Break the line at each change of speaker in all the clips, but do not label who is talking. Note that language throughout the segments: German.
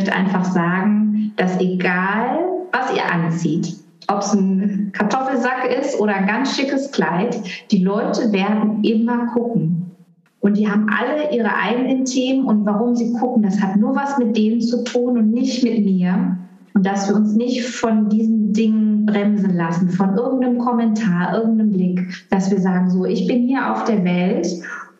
möchte einfach sagen, dass egal, was ihr anzieht, ob es ein Kartoffelsack ist oder ein ganz schickes Kleid, die Leute werden immer gucken. Und die haben alle ihre eigenen Themen und warum sie gucken, das hat nur was mit denen zu tun und nicht mit mir. Und dass wir uns nicht von diesen Dingen bremsen lassen, von irgendeinem Kommentar, irgendeinem Blick, dass wir sagen, so, ich bin hier auf der Welt,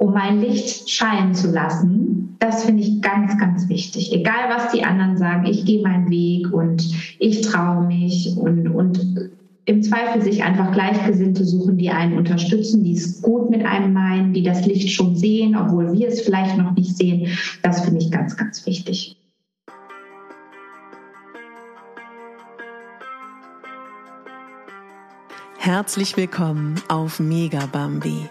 um mein Licht scheinen zu lassen. Das finde ich ganz, ganz wichtig. Egal, was die anderen sagen, ich gehe meinen Weg und ich traue mich und, und im Zweifel sich einfach Gleichgesinnte suchen, die einen unterstützen, die es gut mit einem meinen, die das Licht schon sehen, obwohl wir es vielleicht noch nicht sehen. Das finde ich ganz, ganz wichtig.
Herzlich willkommen auf Mega Bambi,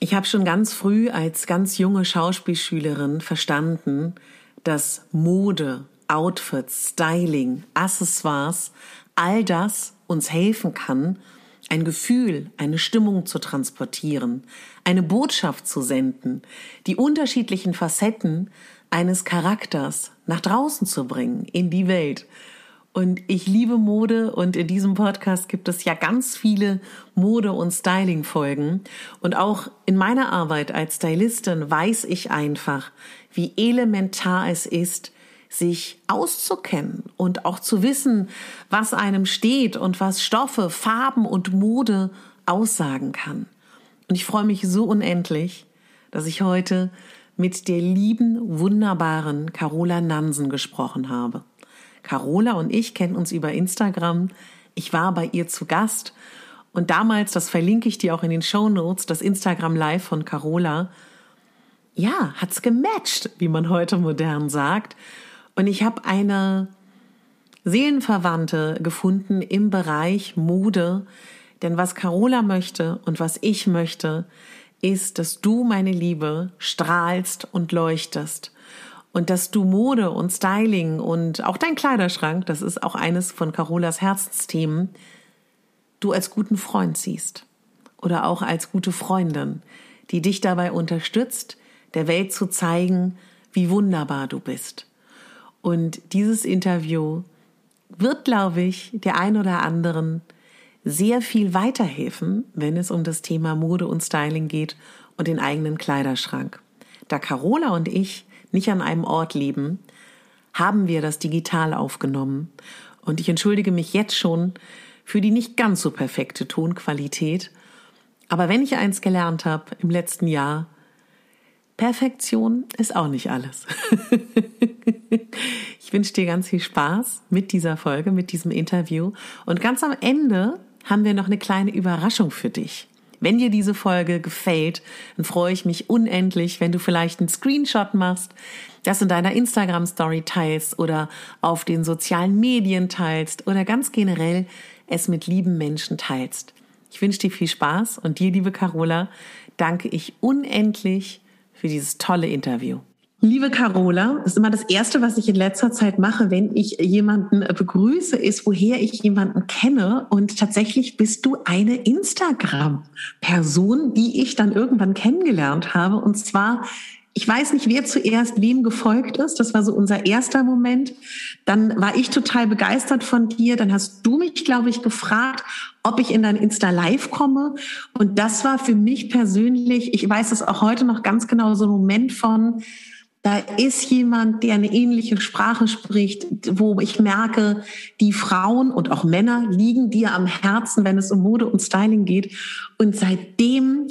Ich habe schon ganz früh als ganz junge Schauspielschülerin verstanden, dass Mode, Outfits, Styling, Accessoires, all das uns helfen kann, ein Gefühl, eine Stimmung zu transportieren, eine Botschaft zu senden, die unterschiedlichen Facetten eines Charakters nach draußen zu bringen, in die Welt. Und ich liebe Mode und in diesem Podcast gibt es ja ganz viele Mode- und Styling-Folgen. Und auch in meiner Arbeit als Stylistin weiß ich einfach, wie elementar es ist, sich auszukennen und auch zu wissen, was einem steht und was Stoffe, Farben und Mode aussagen kann. Und ich freue mich so unendlich, dass ich heute mit der lieben, wunderbaren Carola Nansen gesprochen habe. Carola und ich kennen uns über Instagram. Ich war bei ihr zu Gast und damals, das verlinke ich dir auch in den Show Notes, das Instagram Live von Carola, ja, hat's gematcht, wie man heute modern sagt. Und ich habe eine Seelenverwandte gefunden im Bereich Mode. Denn was Carola möchte und was ich möchte, ist, dass du, meine Liebe, strahlst und leuchtest und dass du Mode und Styling und auch dein Kleiderschrank, das ist auch eines von Carolas Herzensthemen, du als guten Freund siehst oder auch als gute Freundin, die dich dabei unterstützt, der Welt zu zeigen, wie wunderbar du bist. Und dieses Interview wird, glaube ich, der ein oder anderen sehr viel weiterhelfen, wenn es um das Thema Mode und Styling geht und den eigenen Kleiderschrank. Da Carola und ich nicht an einem Ort leben, haben wir das digital aufgenommen. Und ich entschuldige mich jetzt schon für die nicht ganz so perfekte Tonqualität. Aber wenn ich eins gelernt habe im letzten Jahr, Perfektion ist auch nicht alles. ich wünsche dir ganz viel Spaß mit dieser Folge, mit diesem Interview. Und ganz am Ende haben wir noch eine kleine Überraschung für dich. Wenn dir diese Folge gefällt, dann freue ich mich unendlich, wenn du vielleicht einen Screenshot machst, das in deiner Instagram Story teilst oder auf den sozialen Medien teilst oder ganz generell es mit lieben Menschen teilst. Ich wünsche dir viel Spaß und dir, liebe Carola, danke ich unendlich für dieses tolle Interview. Liebe Carola, das ist immer das Erste, was ich in letzter Zeit mache, wenn ich jemanden begrüße, ist, woher ich jemanden kenne. Und tatsächlich bist du eine Instagram-Person, die ich dann irgendwann kennengelernt habe. Und zwar ich weiß nicht, wer zuerst wem gefolgt ist. Das war so unser erster Moment. Dann war ich total begeistert von dir. Dann hast du mich, glaube ich, gefragt, ob ich in dein Insta Live komme. Und das war für mich persönlich, ich weiß es auch heute noch ganz genau, so ein Moment von, da ist jemand, der eine ähnliche Sprache spricht, wo ich merke, die Frauen und auch Männer liegen dir am Herzen, wenn es um Mode und Styling geht. Und seitdem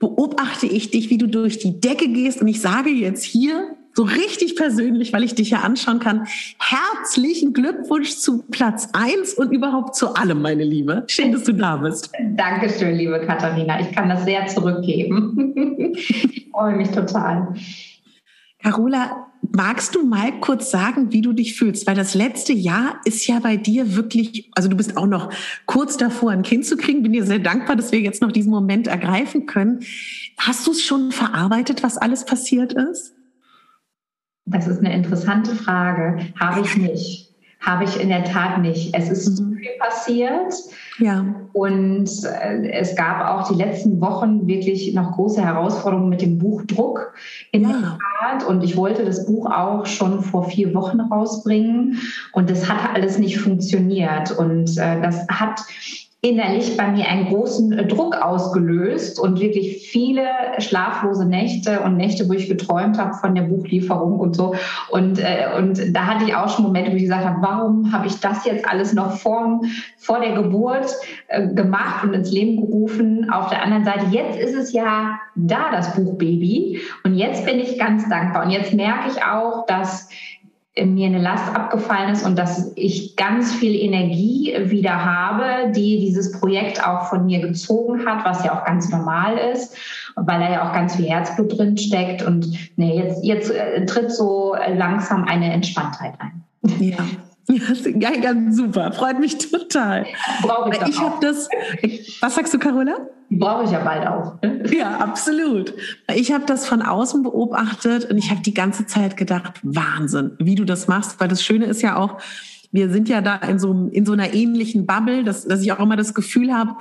beobachte ich dich, wie du durch die Decke gehst. Und ich sage jetzt hier so richtig persönlich, weil ich dich ja anschauen kann, herzlichen Glückwunsch zu Platz eins und überhaupt zu allem, meine Liebe. Schön, dass du da bist.
Dankeschön, liebe Katharina. Ich kann das sehr zurückgeben. ich freue mich total.
Carola, magst du mal kurz sagen, wie du dich fühlst? Weil das letzte Jahr ist ja bei dir wirklich, also du bist auch noch kurz davor, ein Kind zu kriegen. Bin dir sehr dankbar, dass wir jetzt noch diesen Moment ergreifen können. Hast du es schon verarbeitet, was alles passiert ist?
Das ist eine interessante Frage. Habe ich nicht. Habe ich in der Tat nicht. Es ist mhm. viel passiert. Ja. Und äh, es gab auch die letzten Wochen wirklich noch große Herausforderungen mit dem Buchdruck in ja. der Tat. Und ich wollte das Buch auch schon vor vier Wochen rausbringen. Und das hat alles nicht funktioniert. Und äh, das hat innerlich bei mir einen großen äh, Druck ausgelöst und wirklich viele schlaflose Nächte und Nächte, wo ich geträumt habe von der Buchlieferung und so. Und, äh, und da hatte ich auch schon Momente, wo ich gesagt habe, warum habe ich das jetzt alles noch vor, vor der Geburt äh, gemacht und ins Leben gerufen? Auf der anderen Seite, jetzt ist es ja da, das Buchbaby. Und jetzt bin ich ganz dankbar. Und jetzt merke ich auch, dass mir eine Last abgefallen ist und dass ich ganz viel Energie wieder habe, die dieses Projekt auch von mir gezogen hat, was ja auch ganz normal ist, weil da ja auch ganz viel Herzblut drin steckt. Und nee, jetzt, jetzt äh, tritt so langsam eine Entspanntheit ein.
Ja. Ja, ganz super. Freut mich total. Brauche ich, ich habe das. Was sagst du, Carola?
Brauche ich ja bald auch.
Ne? Ja, absolut. Ich habe das von außen beobachtet und ich habe die ganze Zeit gedacht, Wahnsinn, wie du das machst. Weil das Schöne ist ja auch, wir sind ja da in so, in so einer ähnlichen Bubble, dass, dass ich auch immer das Gefühl habe,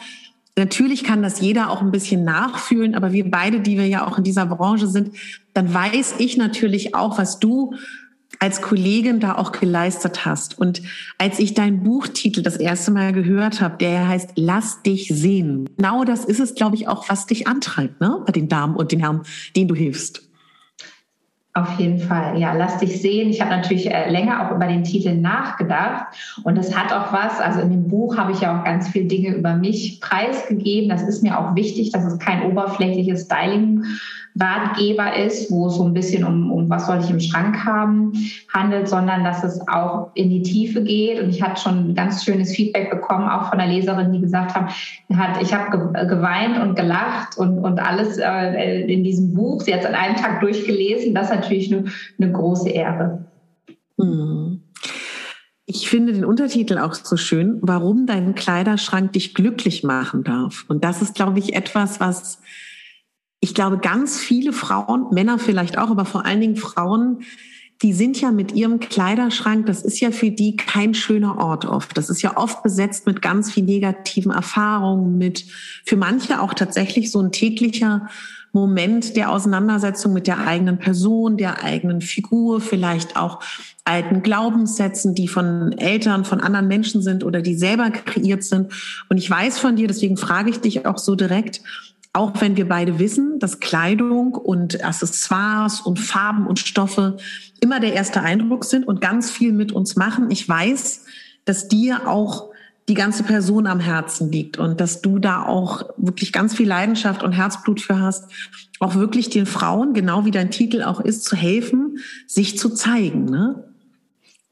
Natürlich kann das jeder auch ein bisschen nachfühlen, aber wir beide, die wir ja auch in dieser Branche sind, dann weiß ich natürlich auch, was du als Kollegin da auch geleistet hast. Und als ich deinen Buchtitel das erste Mal gehört habe, der heißt Lass dich sehen. Genau das ist es, glaube ich, auch, was dich antreibt, ne? Bei den Damen und den Herren, denen du hilfst.
Auf jeden Fall, ja, lass dich sehen. Ich habe natürlich äh, länger auch über den Titel nachgedacht und es hat auch was. Also in dem Buch habe ich ja auch ganz viele Dinge über mich preisgegeben. Das ist mir auch wichtig, dass es kein oberflächliches Styling Ratgeber ist, wo es so ein bisschen um, um was soll ich im Schrank haben handelt, sondern dass es auch in die Tiefe geht. Und ich hatte schon ganz schönes Feedback bekommen, auch von der Leserin, die gesagt haben, hat, ich habe geweint und gelacht und, und alles äh, in diesem Buch. Sie hat es an einem Tag durchgelesen. Das ist natürlich eine, eine große Ehre.
Hm. Ich finde den Untertitel auch so schön, warum dein Kleiderschrank dich glücklich machen darf. Und das ist, glaube ich, etwas, was ich glaube, ganz viele Frauen, Männer vielleicht auch, aber vor allen Dingen Frauen, die sind ja mit ihrem Kleiderschrank, das ist ja für die kein schöner Ort oft. Das ist ja oft besetzt mit ganz viel negativen Erfahrungen, mit für manche auch tatsächlich so ein täglicher Moment der Auseinandersetzung mit der eigenen Person, der eigenen Figur, vielleicht auch alten Glaubenssätzen, die von Eltern, von anderen Menschen sind oder die selber kreiert sind. Und ich weiß von dir, deswegen frage ich dich auch so direkt, auch wenn wir beide wissen, dass Kleidung und Accessoires und Farben und Stoffe immer der erste Eindruck sind und ganz viel mit uns machen. Ich weiß, dass dir auch die ganze Person am Herzen liegt und dass du da auch wirklich ganz viel Leidenschaft und Herzblut für hast, auch wirklich den Frauen, genau wie dein Titel auch ist, zu helfen, sich zu zeigen. Ne?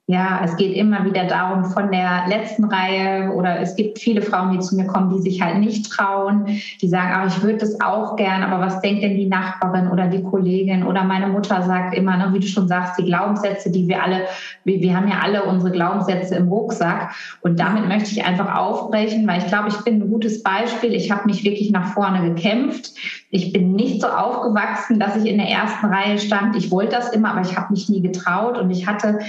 Ja, es geht immer wieder darum, von der letzten Reihe oder es gibt viele Frauen, die zu mir kommen, die sich halt nicht trauen, die sagen, aber ich würde das auch gern, aber was denkt denn die Nachbarin oder die Kollegin oder meine Mutter sagt immer, ne, wie du schon sagst, die Glaubenssätze, die wir alle, wir, wir haben ja alle unsere Glaubenssätze im Rucksack und damit möchte ich einfach aufbrechen, weil ich glaube, ich bin ein gutes Beispiel. Ich habe mich wirklich nach vorne gekämpft. Ich bin nicht so aufgewachsen, dass ich in der ersten Reihe stand. Ich wollte das immer, aber ich habe mich nie getraut und ich hatte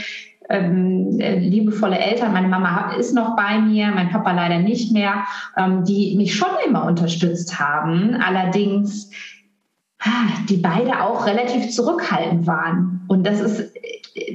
ähm, äh, liebevolle Eltern. Meine Mama ist noch bei mir, mein Papa leider nicht mehr, ähm, die mich schon immer unterstützt haben. Allerdings die beide auch relativ zurückhaltend waren. Und das ist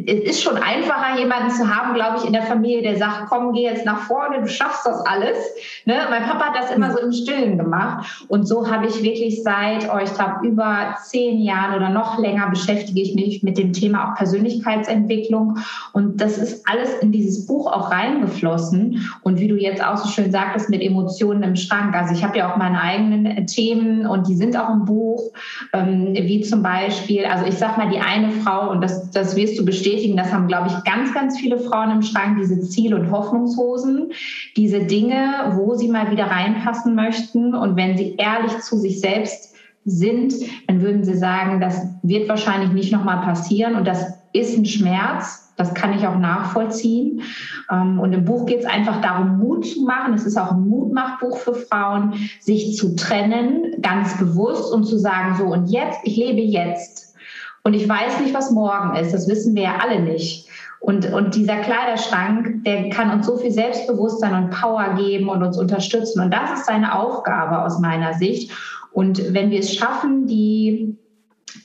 es ist schon einfacher, jemanden zu haben, glaube ich, in der Familie, der sagt, komm, geh jetzt nach vorne, du schaffst das alles. Ne? Mein Papa hat das immer so im Stillen gemacht. Und so habe ich wirklich seit, oh, ich glaube, über zehn Jahren oder noch länger beschäftige ich mich mit dem Thema auch Persönlichkeitsentwicklung. Und das ist alles in dieses Buch auch reingeflossen. Und wie du jetzt auch so schön sagtest, mit Emotionen im Schrank. Also ich habe ja auch meine eigenen Themen und die sind auch im Buch, ähm, wie zum Beispiel, also ich sag mal, die eine Frau, und das, das wirst du bestätigen, das haben, glaube ich, ganz, ganz viele Frauen im Schrank, diese Ziel- und Hoffnungshosen, diese Dinge, wo sie mal wieder reinpassen möchten. Und wenn sie ehrlich zu sich selbst sind, dann würden sie sagen, das wird wahrscheinlich nicht nochmal passieren. Und das ist ein Schmerz. Das kann ich auch nachvollziehen. Ähm, und im Buch geht es einfach darum, Mut zu machen. Es ist auch ein Mutmachbuch für Frauen, sich zu trennen, ganz bewusst und zu sagen, so und jetzt, ich lebe jetzt. Und ich weiß nicht, was morgen ist. Das wissen wir ja alle nicht. Und, und dieser Kleiderschrank, der kann uns so viel Selbstbewusstsein und Power geben und uns unterstützen. Und das ist seine Aufgabe aus meiner Sicht. Und wenn wir es schaffen, die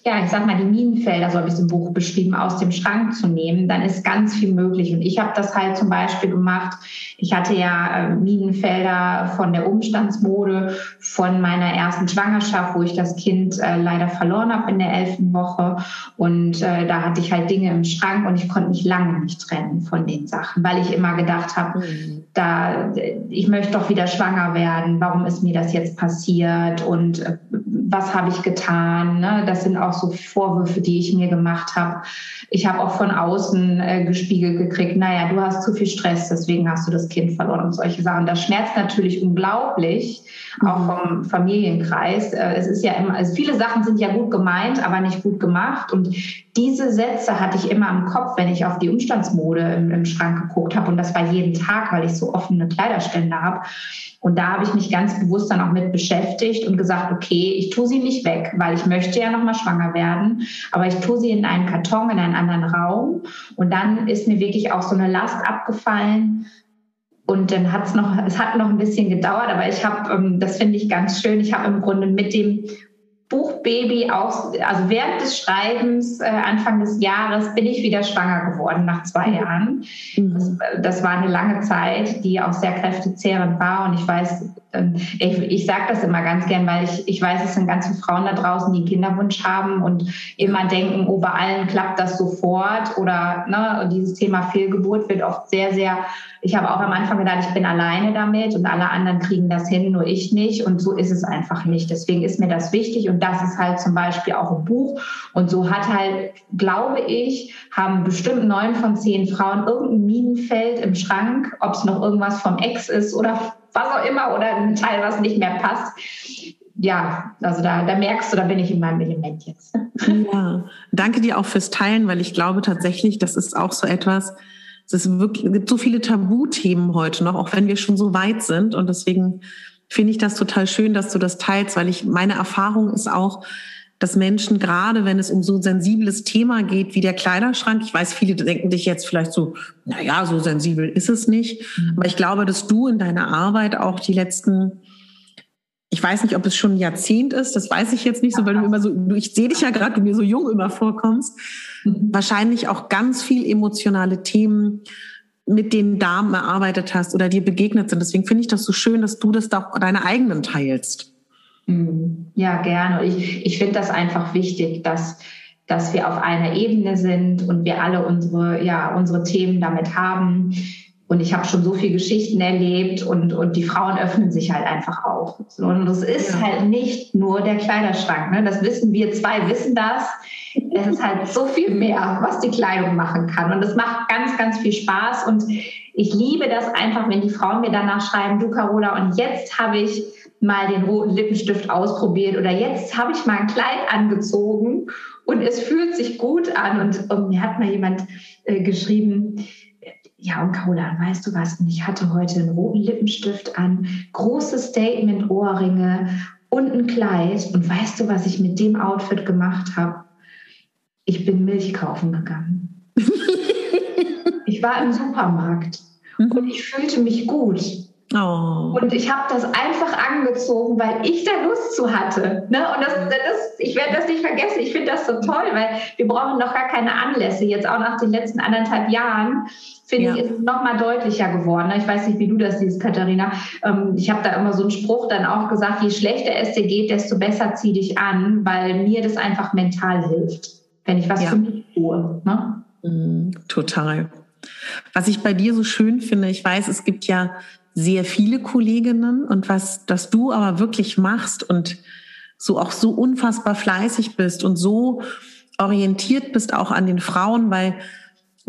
ja, ich sag mal, die Minenfelder, so habe ich es im Buch beschrieben, aus dem Schrank zu nehmen, dann ist ganz viel möglich. Und ich habe das halt zum Beispiel gemacht. Ich hatte ja äh, Minenfelder von der Umstandsmode, von meiner ersten Schwangerschaft, wo ich das Kind äh, leider verloren habe in der elften Woche. Und äh, da hatte ich halt Dinge im Schrank und ich konnte mich lange nicht trennen von den Sachen, weil ich immer gedacht habe, mhm. da, ich möchte doch wieder schwanger werden. Warum ist mir das jetzt passiert? Und äh, was habe ich getan? Ne? Das sind auch so Vorwürfe, die ich mir gemacht habe. Ich habe auch von außen gespiegelt gekriegt, naja, du hast zu viel Stress, deswegen hast du das Kind verloren und solche Sachen. Das schmerzt natürlich unglaublich, auch mhm. vom Familienkreis. Äh, es ist ja immer, also viele Sachen sind ja gut gemeint, aber nicht gut gemacht. Und diese Sätze hatte ich immer im Kopf, wenn ich auf die Umstandsmode im, im Schrank geguckt habe. Und das war jeden Tag, weil ich so offene Kleiderstände habe. Und da habe ich mich ganz bewusst dann auch mit beschäftigt und gesagt, okay, ich tue sie nicht weg, weil ich möchte ja nochmal schwanger werden, aber ich tue sie in einen Karton, in einen anderen Raum. Und dann ist mir wirklich auch so eine Last abgefallen. Und dann hat es noch, es hat noch ein bisschen gedauert, aber ich habe, ähm, das finde ich ganz schön, ich habe im Grunde mit dem Buchbaby auch, also während des Schreibens, äh, Anfang des Jahres, bin ich wieder schwanger geworden nach zwei Jahren. Mhm. Das, das, war eine lange Zeit, die auch sehr kräftezehrend war. Und ich weiß, ich, ich sage das immer ganz gern, weil ich, ich weiß, es sind ganz viele Frauen da draußen, die einen Kinderwunsch haben und immer denken, oh, bei allen klappt das sofort. Oder ne, dieses Thema Fehlgeburt wird oft sehr, sehr ich habe auch am Anfang gedacht, ich bin alleine damit und alle anderen kriegen das hin, nur ich nicht. Und so ist es einfach nicht. Deswegen ist mir das wichtig. Und das ist halt zum Beispiel auch ein Buch. Und so hat halt, glaube ich, haben bestimmt neun von zehn Frauen irgendein Minenfeld im Schrank, ob es noch irgendwas vom Ex ist oder was auch immer oder ein Teil, was nicht mehr passt ja, also da, da merkst du, da bin ich in meinem Element jetzt.
Ja, danke dir auch fürs Teilen, weil ich glaube tatsächlich, das ist auch so etwas, es gibt so viele Tabuthemen heute noch, auch wenn wir schon so weit sind. Und deswegen finde ich das total schön, dass du das teilst, weil ich, meine Erfahrung ist auch, dass Menschen, gerade wenn es um so ein sensibles Thema geht wie der Kleiderschrank, ich weiß, viele denken dich jetzt vielleicht so, na ja, so sensibel ist es nicht. Mhm. Aber ich glaube, dass du in deiner Arbeit auch die letzten ich weiß nicht, ob es schon ein Jahrzehnt ist, das weiß ich jetzt nicht so, weil du immer so, ich sehe dich ja gerade, du mir so jung immer vorkommst, mhm. wahrscheinlich auch ganz viel emotionale Themen mit den Damen erarbeitet hast oder dir begegnet sind. Deswegen finde ich das so schön, dass du das da deine eigenen teilst.
Mhm. Ja, gerne. Ich, ich finde das einfach wichtig, dass, dass wir auf einer Ebene sind und wir alle unsere, ja, unsere Themen damit haben und ich habe schon so viele Geschichten erlebt und, und die Frauen öffnen sich halt einfach auch. Und es ist ja. halt nicht nur der Kleiderschrank. Ne? Das wissen wir zwei, wissen das. Es ist halt so viel mehr, was die Kleidung machen kann. Und es macht ganz, ganz viel Spaß. Und ich liebe das einfach, wenn die Frauen mir danach schreiben, du Carola, und jetzt habe ich mal den roten Lippenstift ausprobiert oder jetzt habe ich mal ein Kleid angezogen und es fühlt sich gut an. Und, und mir hat mal jemand äh, geschrieben, ja, und Carola, weißt du was? Ich hatte heute einen roten Lippenstift an, große Statement-Ohrringe und ein Kleid. Und weißt du, was ich mit dem Outfit gemacht habe? Ich bin Milch kaufen gegangen. ich war im Supermarkt mhm. und ich fühlte mich gut. Oh. Und ich habe das einfach angezogen, weil ich da Lust zu hatte. Ne? Und das, das, ich werde das nicht vergessen. Ich finde das so toll, weil wir brauchen noch gar keine Anlässe. Jetzt auch nach den letzten anderthalb Jahren, finde ja. ich, ist es noch mal deutlicher geworden. Ich weiß nicht, wie du das siehst, Katharina. Ähm, ich habe da immer so einen Spruch dann auch gesagt, je schlechter es dir geht, desto besser zieh dich an, weil mir das einfach mental hilft, wenn ich was ja. für mich tue. Ne?
Mm, total. Was ich bei dir so schön finde, ich weiß, es gibt ja sehr viele Kolleginnen und was, das du aber wirklich machst und so auch so unfassbar fleißig bist und so orientiert bist auch an den Frauen, weil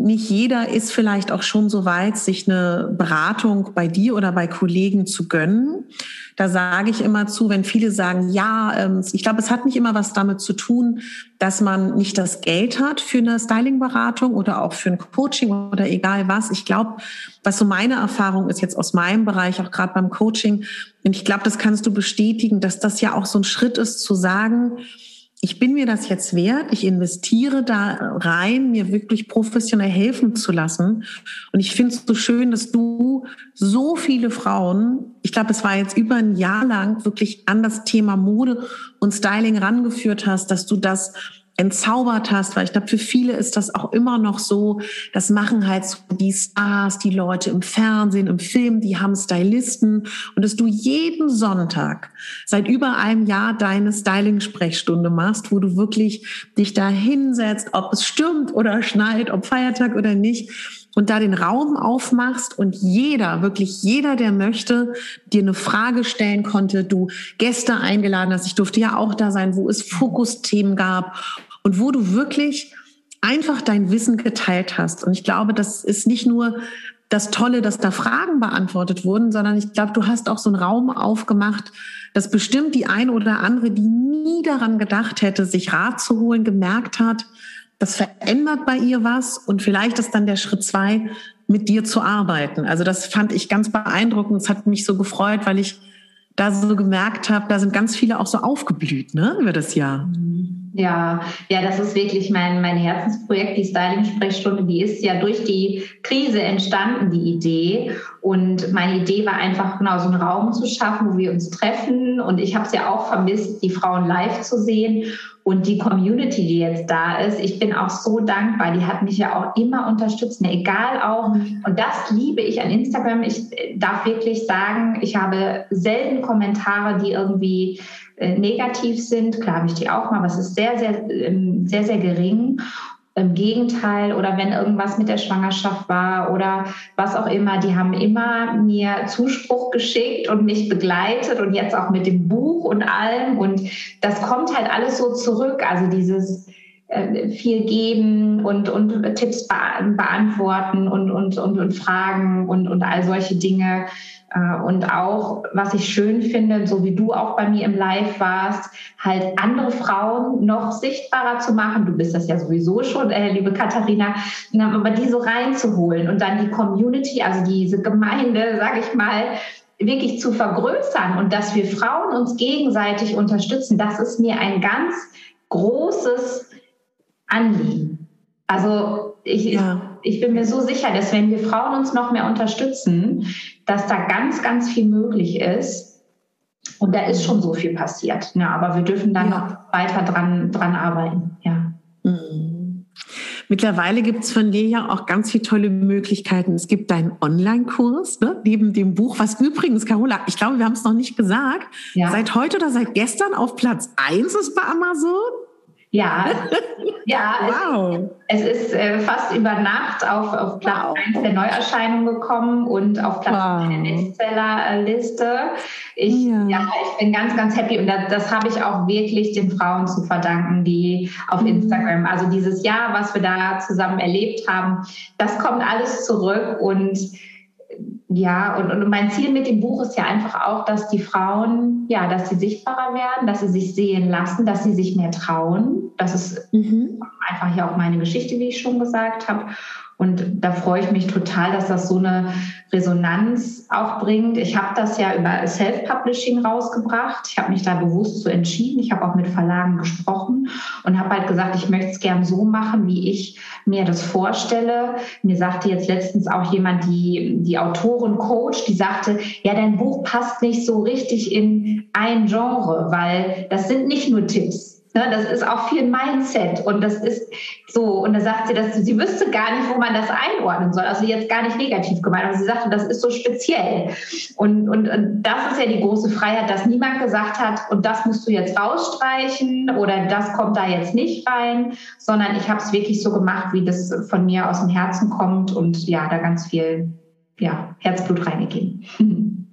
nicht jeder ist vielleicht auch schon so weit, sich eine Beratung bei dir oder bei Kollegen zu gönnen. Da sage ich immer zu, wenn viele sagen, ja, ähm, ich glaube, es hat nicht immer was damit zu tun, dass man nicht das Geld hat für eine Styling-Beratung oder auch für ein Coaching oder egal was. Ich glaube, was so meine Erfahrung ist jetzt aus meinem Bereich, auch gerade beim Coaching, und ich glaube, das kannst du bestätigen, dass das ja auch so ein Schritt ist zu sagen, ich bin mir das jetzt wert, ich investiere da rein, mir wirklich professionell helfen zu lassen. Und ich finde es so schön, dass du so viele Frauen, ich glaube, es war jetzt über ein Jahr lang, wirklich an das Thema Mode und Styling rangeführt hast, dass du das entzaubert hast, weil ich glaube, für viele ist das auch immer noch so, das machen halt so die Stars, die Leute im Fernsehen, im Film, die haben Stylisten und dass du jeden Sonntag seit über einem Jahr deine Styling-Sprechstunde machst, wo du wirklich dich da hinsetzt, ob es stürmt oder schneit, ob Feiertag oder nicht und da den Raum aufmachst und jeder, wirklich jeder, der möchte, dir eine Frage stellen konnte, du Gäste eingeladen hast. Ich durfte ja auch da sein, wo es Fokusthemen gab und wo du wirklich einfach dein Wissen geteilt hast. Und ich glaube, das ist nicht nur das Tolle, dass da Fragen beantwortet wurden, sondern ich glaube, du hast auch so einen Raum aufgemacht, dass bestimmt die eine oder andere, die nie daran gedacht hätte, sich Rat zu holen, gemerkt hat, das verändert bei ihr was und vielleicht ist dann der Schritt zwei, mit dir zu arbeiten. Also das fand ich ganz beeindruckend. Es hat mich so gefreut, weil ich da so gemerkt habe, da sind ganz viele auch so aufgeblüht, ne, über das Jahr.
Ja, ja, das ist wirklich mein, mein Herzensprojekt, die Styling-Sprechstunde. Die ist ja durch die Krise entstanden, die Idee. Und meine Idee war einfach genau so einen Raum zu schaffen, wo wir uns treffen. Und ich habe es ja auch vermisst, die Frauen live zu sehen. Und die Community, die jetzt da ist, ich bin auch so dankbar. Die hat mich ja auch immer unterstützt, ne, egal auch. Und das liebe ich an Instagram. Ich darf wirklich sagen, ich habe selten Kommentare, die irgendwie äh, negativ sind. Klar habe ich die auch mal, aber es ist sehr, sehr, ähm, sehr, sehr gering. Im Gegenteil, oder wenn irgendwas mit der Schwangerschaft war oder was auch immer, die haben immer mir Zuspruch geschickt und mich begleitet und jetzt auch mit dem Buch und allem. Und das kommt halt alles so zurück. Also dieses äh, viel geben und, und Tipps beantworten und, und, und, und Fragen und, und all solche Dinge. Äh, und auch, was ich schön finde, so wie du auch bei mir im Live warst, halt andere Frauen noch sichtbarer zu machen. Du bist das ja sowieso schon, äh, liebe Katharina, aber die so reinzuholen und dann die Community, also diese Gemeinde, sage ich mal, wirklich zu vergrößern und dass wir Frauen uns gegenseitig unterstützen, das ist mir ein ganz großes Anliegen. Also ich, ja. ich bin mir so sicher, dass wenn wir Frauen uns noch mehr unterstützen, dass da ganz, ganz viel möglich ist. Und da ist schon so viel passiert. Ja, aber wir dürfen dann ja. noch weiter dran, dran arbeiten. Ja.
Mhm. Mittlerweile gibt es von dir ja auch ganz viele tolle Möglichkeiten. Es gibt deinen Online-Kurs ne, neben dem Buch, was übrigens, Carola, ich glaube, wir haben es noch nicht gesagt, ja. seit heute oder seit gestern auf Platz 1 ist bei Amazon.
Ja, ja wow. es, es ist äh, fast über Nacht auf, auf Platz wow. 1 der Neuerscheinung gekommen und auf Platz wow. der Bestsellerliste. Ich, ja. ja. ich bin ganz, ganz happy und das, das habe ich auch wirklich den Frauen zu verdanken, die auf mhm. Instagram, also dieses Jahr, was wir da zusammen erlebt haben, das kommt alles zurück und ja, und, und mein Ziel mit dem Buch ist ja einfach auch, dass die Frauen, ja, dass sie sichtbarer werden, dass sie sich sehen lassen, dass sie sich mehr trauen. Das ist mhm. einfach ja auch meine Geschichte, wie ich schon gesagt habe. Und da freue ich mich total, dass das so eine Resonanz auch bringt. Ich habe das ja über Self-Publishing rausgebracht. Ich habe mich da bewusst so entschieden. Ich habe auch mit Verlagen gesprochen und habe halt gesagt, ich möchte es gern so machen, wie ich mir das vorstelle. Mir sagte jetzt letztens auch jemand, die, die Autorin Coach, die sagte, ja, dein Buch passt nicht so richtig in ein Genre, weil das sind nicht nur Tipps Ne, das ist auch viel Mindset und das ist so, und da sagt sie, dass sie wüsste gar nicht, wo man das einordnen soll. Also jetzt gar nicht negativ gemeint, aber sie sagte, das ist so speziell. Und, und, und das ist ja die große Freiheit, dass niemand gesagt hat, und das musst du jetzt rausstreichen oder das kommt da jetzt nicht rein, sondern ich habe es wirklich so gemacht, wie das von mir aus dem Herzen kommt und ja, da ganz viel ja, Herzblut reingegeben.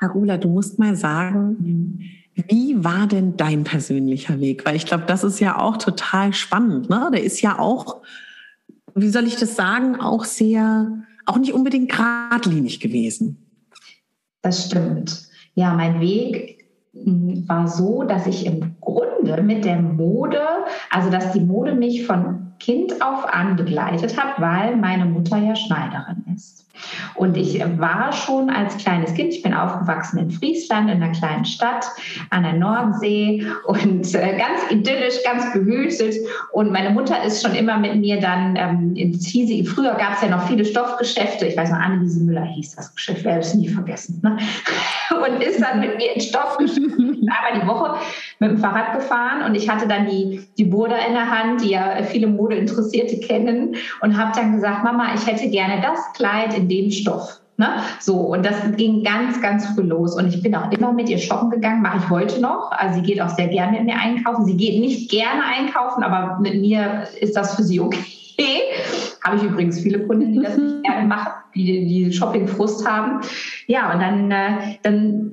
Harula, du musst mal sagen, mhm wie war denn dein persönlicher Weg? Weil ich glaube, das ist ja auch total spannend. Ne? Der ist ja auch wie soll ich das sagen, auch sehr, auch nicht unbedingt geradlinig gewesen.
Das stimmt. Ja, mein Weg hm, war so, dass ich im Grunde mit der Mode, also dass die Mode mich von Kind auf an begleitet hat, weil meine Mutter ja Schneiderin ist. Und ich war schon als kleines Kind, ich bin aufgewachsen in Friesland, in einer kleinen Stadt an der Nordsee und äh, ganz idyllisch, ganz behütet. Und meine Mutter ist schon immer mit mir dann ähm, ins Hiesi. Früher gab es ja noch viele Stoffgeschäfte. Ich weiß noch, Anneliese Müller hieß das Geschäft, werde es nie vergessen. Ne? Und ist dann mit mir ins Stoffgeschäft einmal die Woche mit dem Fahrrad gefahren. Und ich hatte dann die, die Burda in der Hand, die ja viele Modeinteressierte kennen. Und habe dann gesagt, Mama, ich hätte gerne das Kleid in dem Stoff. Ne? So, und das ging ganz, ganz früh los. Und ich bin auch immer mit ihr shoppen gegangen, mache ich heute noch. Also sie geht auch sehr gerne mit mir einkaufen. Sie geht nicht gerne einkaufen, aber mit mir ist das für sie okay. Habe ich übrigens viele Kunden, die das nicht gerne machen, die, die Shopping-Frust haben. Ja, und dann, äh, dann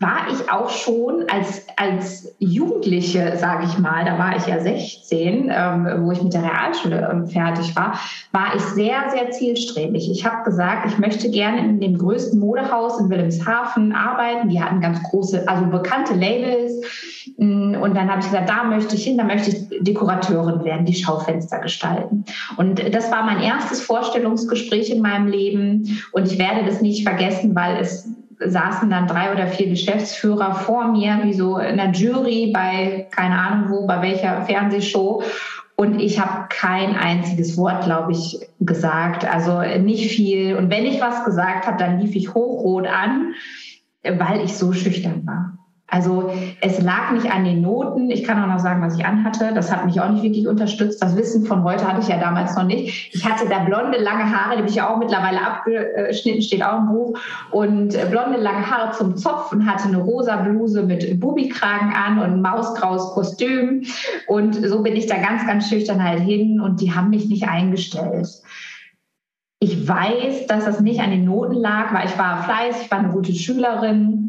war ich auch schon als, als Jugendliche, sage ich mal, da war ich ja 16, ähm, wo ich mit der Realschule ähm, fertig war, war ich sehr, sehr zielstrebig. Ich habe gesagt, ich möchte gerne in dem größten Modehaus in Wilhelmshaven arbeiten. Die hatten ganz große, also bekannte Labels. Mm, und dann habe ich gesagt, da möchte ich hin, da möchte ich Dekorateurin werden, die Schaufenster gestalten. Und das war mein erstes Vorstellungsgespräch in meinem Leben. Und ich werde das nicht vergessen, weil es saßen dann drei oder vier Geschäftsführer vor mir, wie so in der Jury bei, keine Ahnung wo, bei welcher Fernsehshow. Und ich habe kein einziges Wort, glaube ich, gesagt. Also nicht viel. Und wenn ich was gesagt habe, dann lief ich hochrot an, weil ich so schüchtern war. Also es lag nicht an den Noten. Ich kann auch noch sagen, was ich anhatte. Das hat mich auch nicht wirklich unterstützt. Das Wissen von heute hatte ich ja damals noch nicht. Ich hatte da blonde, lange Haare, die habe ich ja auch mittlerweile abgeschnitten, steht auch im Buch. Und äh, blonde, lange Haare zum Zopf und hatte eine rosa Bluse mit Bubikragen an und mausgraues Kostüm. Und so bin ich da ganz, ganz schüchtern halt hin und die haben mich nicht eingestellt. Ich weiß, dass das nicht an den Noten lag, weil ich war fleißig, ich war eine gute Schülerin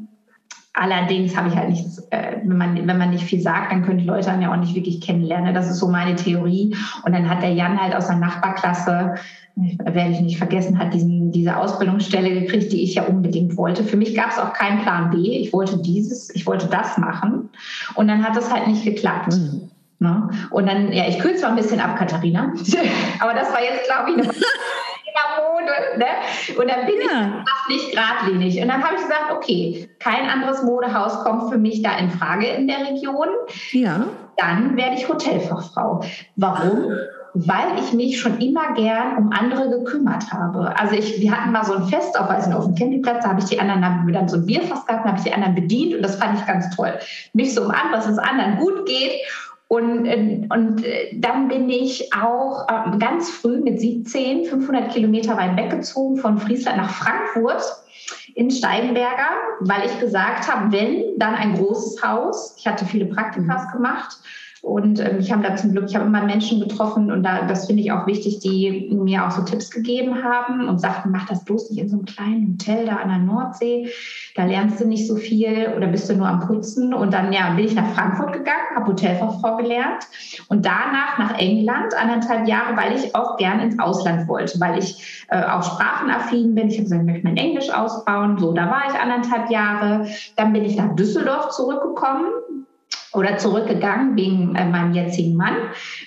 Allerdings habe ich halt nichts, äh, wenn, man, wenn man nicht viel sagt, dann können die Leute dann ja auch nicht wirklich kennenlernen. Das ist so meine Theorie. Und dann hat der Jan halt aus der Nachbarklasse, werde ich nicht vergessen, hat diesen, diese Ausbildungsstelle gekriegt, die ich ja unbedingt wollte. Für mich gab es auch keinen Plan B. Ich wollte dieses, ich wollte das machen. Und dann hat das halt nicht geklappt. Mhm. Ne? Und dann, ja, ich kürze mal ein bisschen ab, Katharina. Aber das war jetzt, glaube ich, eine Mode. Ne? Und dann bin ja. ich nicht geradlinig. Und dann habe ich gesagt, okay, kein anderes Modehaus kommt für mich da in Frage in der Region. Ja. Dann werde ich Hotelfachfrau. Warum? weil ich mich schon immer gern um andere gekümmert habe. Also ich, wir hatten mal so ein Fest auf, also auf dem Campingplatz, da habe ich die anderen, haben wir dann so ein Bierfass gehabt, habe ich die anderen bedient und das fand ich ganz toll. Mich so um an, was es anderen gut geht und, äh, und äh, dann bin ich auch äh, ganz früh mit 17, 500 Kilometer weit weggezogen von Friesland nach Frankfurt in Steigenberger, weil ich gesagt habe, wenn, dann ein großes Haus. Ich hatte viele Praktikas gemacht und ähm, ich habe da zum Glück, ich habe immer Menschen getroffen und da, das finde ich auch wichtig, die mir auch so Tipps gegeben haben und sagten, mach das bloß nicht in so einem kleinen Hotel da an der Nordsee. Da lernst du nicht so viel oder bist du nur am Putzen. Und dann ja, bin ich nach Frankfurt gegangen, habe Hotelfachfrau gelernt und danach nach England anderthalb Jahre, weil ich auch gern ins Ausland wollte, weil ich äh, auch sprachenaffin bin. Ich habe gesagt, ich möchte mein Englisch ausbauen. So, da war ich anderthalb Jahre. Dann bin ich nach Düsseldorf zurückgekommen oder zurückgegangen wegen äh, meinem jetzigen Mann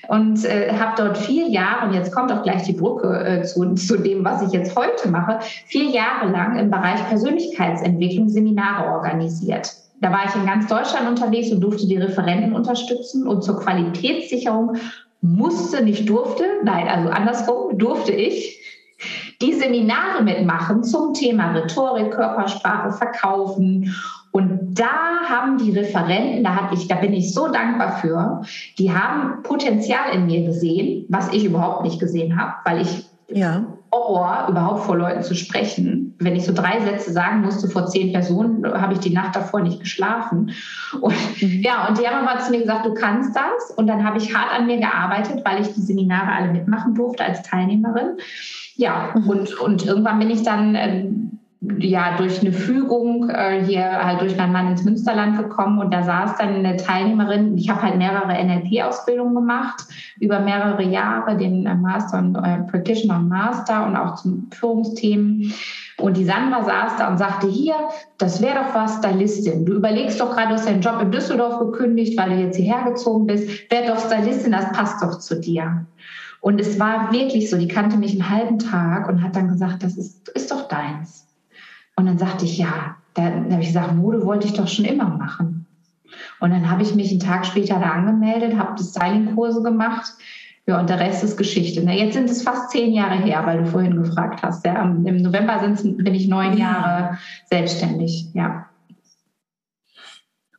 und äh, habe dort vier Jahre, und jetzt kommt auch gleich die Brücke äh, zu, zu dem, was ich jetzt heute mache, vier Jahre lang im Bereich Persönlichkeitsentwicklung Seminare organisiert. Da war ich in ganz Deutschland unterwegs und durfte die Referenten unterstützen und zur Qualitätssicherung musste, nicht durfte, nein, also andersrum, durfte ich die Seminare mitmachen zum Thema Rhetorik, Körpersprache, Verkaufen und da haben die Referenten, da hatte ich, da bin ich so dankbar für, die haben Potenzial in mir gesehen, was ich überhaupt nicht gesehen habe, weil ich ja. Horror, überhaupt vor Leuten zu sprechen. Wenn ich so drei Sätze sagen musste vor zehn Personen, habe ich die Nacht davor nicht geschlafen. Und mhm. ja, und die haben aber zu mir gesagt, du kannst das. Und dann habe ich hart an mir gearbeitet, weil ich die Seminare alle mitmachen durfte als Teilnehmerin. Ja, mhm. und, und irgendwann bin ich dann, ähm, ja durch eine Fügung äh, hier halt durch meinen Mann ins Münsterland gekommen und da saß dann eine Teilnehmerin. Ich habe halt mehrere NLP-Ausbildungen gemacht über mehrere Jahre, den äh, Master und äh, Practitioner und Master und auch zum Führungsthemen. Und die Sandra saß da und sagte, hier, das wäre doch was, Stylistin. Du überlegst doch gerade, du hast deinen Job in Düsseldorf gekündigt, weil du jetzt hierher gezogen bist. Wär doch Stylistin, das passt doch zu dir. Und es war wirklich so, die kannte mich einen halben Tag und hat dann gesagt, das ist, ist doch deins. Und dann sagte ich, ja, dann habe ich gesagt, Mode wollte ich doch schon immer machen. Und dann habe ich mich einen Tag später da angemeldet, habe die Stylingkurse gemacht. Ja, und der Rest ist Geschichte. Na, jetzt sind es fast zehn Jahre her, weil du vorhin gefragt hast. Ja. Im November bin ich neun Jahre selbstständig. Ja.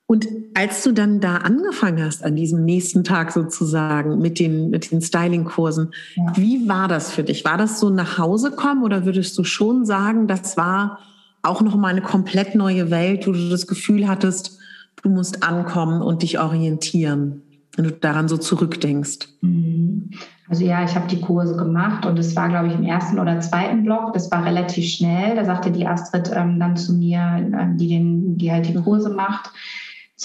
Und als du dann da angefangen hast, an diesem nächsten Tag sozusagen mit den, mit den Styling-Kursen, ja. wie war das für dich? War das so nach Hause kommen oder würdest du schon sagen, das war auch nochmal eine komplett neue Welt, wo du das Gefühl hattest, du musst ankommen und dich orientieren, wenn du daran so zurückdenkst?
Mhm. Also ja, ich habe die Kurse gemacht und es war, glaube ich, im ersten oder zweiten Block. Das war relativ schnell. Da sagte die Astrid ähm, dann zu mir, äh, die, den, die halt die Kurse macht,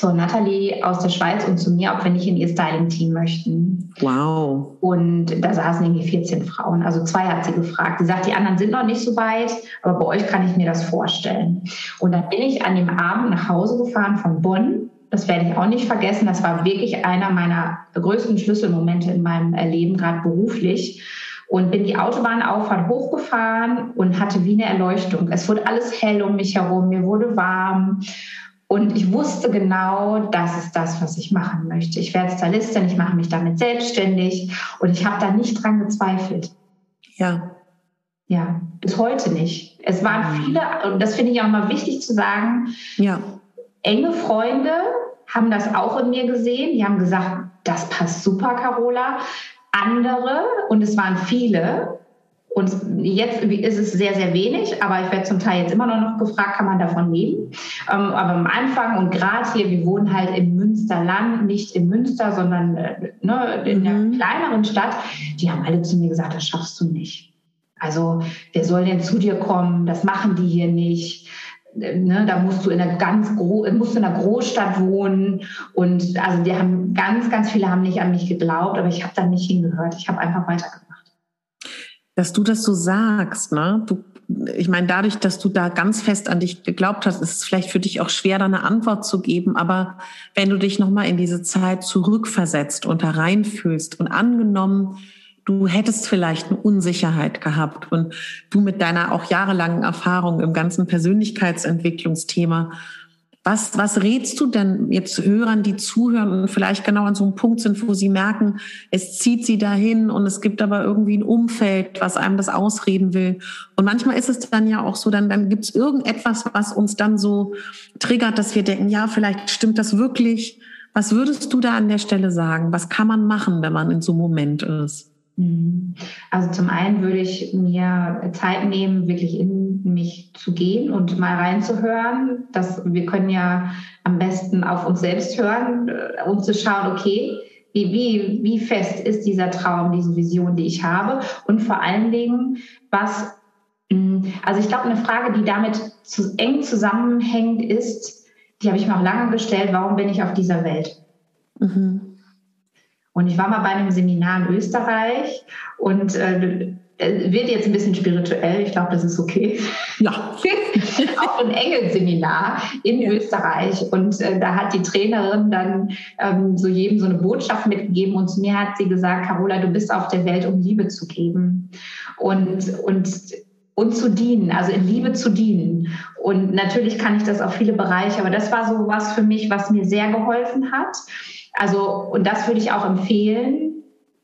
zur Nathalie aus der Schweiz und zu mir, ob wir nicht in ihr Styling-Team möchten.
Wow.
Und da saßen irgendwie 14 Frauen. Also zwei hat sie gefragt. Sie sagt, die anderen sind noch nicht so weit, aber bei euch kann ich mir das vorstellen. Und dann bin ich an dem Abend nach Hause gefahren von Bonn. Das werde ich auch nicht vergessen. Das war wirklich einer meiner größten Schlüsselmomente in meinem Leben, gerade beruflich und bin die Autobahnauffahrt hochgefahren und hatte wie eine Erleuchtung. Es wurde alles hell um mich herum, mir wurde warm und ich wusste genau, das ist das, was ich machen möchte. Ich werde Stylistin, ich mache mich damit selbstständig und ich habe da nicht dran gezweifelt.
Ja.
Ja, bis heute nicht. Es waren mhm. viele, und das finde ich auch mal wichtig zu sagen, ja. enge Freunde haben das auch in mir gesehen. Die haben gesagt, das passt super, Carola. Andere, und es waren viele, und jetzt ist es sehr, sehr wenig, aber ich werde zum Teil jetzt immer noch gefragt, kann man davon leben? Ähm, aber am Anfang und gerade hier, wir wohnen halt im Münsterland, nicht in Münster, sondern äh, ne, in einer mhm. kleineren Stadt, die haben alle zu mir gesagt, das schaffst du nicht. Also wer soll denn zu dir kommen? Das machen die hier nicht. Ne, da musst du in einer ganz gro musst in einer Großstadt wohnen und also die haben ganz ganz viele haben nicht an mich geglaubt, aber ich habe da nicht hingehört. Ich habe einfach weitergemacht
dass du das so sagst, ne? Du, ich meine, dadurch, dass du da ganz fest an dich geglaubt hast, ist es vielleicht für dich auch schwer, da eine Antwort zu geben. Aber wenn du dich nochmal in diese Zeit zurückversetzt und da reinfühlst und angenommen, du hättest vielleicht eine Unsicherheit gehabt und du mit deiner auch jahrelangen Erfahrung im ganzen Persönlichkeitsentwicklungsthema was, was rätst du denn jetzt Hörern, die zuhören und vielleicht genau an so einem Punkt sind, wo sie merken, es zieht sie dahin und es gibt aber irgendwie ein Umfeld, was einem das ausreden will. Und manchmal ist es dann ja auch so, dann, dann gibt es irgendetwas, was uns dann so triggert, dass wir denken, ja, vielleicht stimmt das wirklich. Was würdest du da an der Stelle sagen? Was kann man machen, wenn man in so einem Moment ist?
Mhm. Also zum einen würde ich mir Zeit nehmen, wirklich in mich zu gehen und mal reinzuhören. Das, wir können ja am besten auf uns selbst hören äh, und zu schauen, okay, wie, wie, wie fest ist dieser Traum, diese Vision, die ich habe? Und vor allen Dingen, was, hm, also ich glaube, eine Frage, die damit zu eng zusammenhängt, ist, die habe ich mir auch lange gestellt, warum bin ich auf dieser Welt? Mhm. Und ich war mal bei einem Seminar in Österreich und äh, wird jetzt ein bisschen spirituell, ich glaube, das ist okay. Ja. Auch ein Engelseminar in ja. Österreich. Und äh, da hat die Trainerin dann ähm, so jedem so eine Botschaft mitgegeben. Und zu mir hat sie gesagt, Carola, du bist auf der Welt, um Liebe zu geben. Und, und und zu dienen, also in Liebe zu dienen. Und natürlich kann ich das auf viele Bereiche, aber das war so was für mich, was mir sehr geholfen hat. Also, und das würde ich auch empfehlen,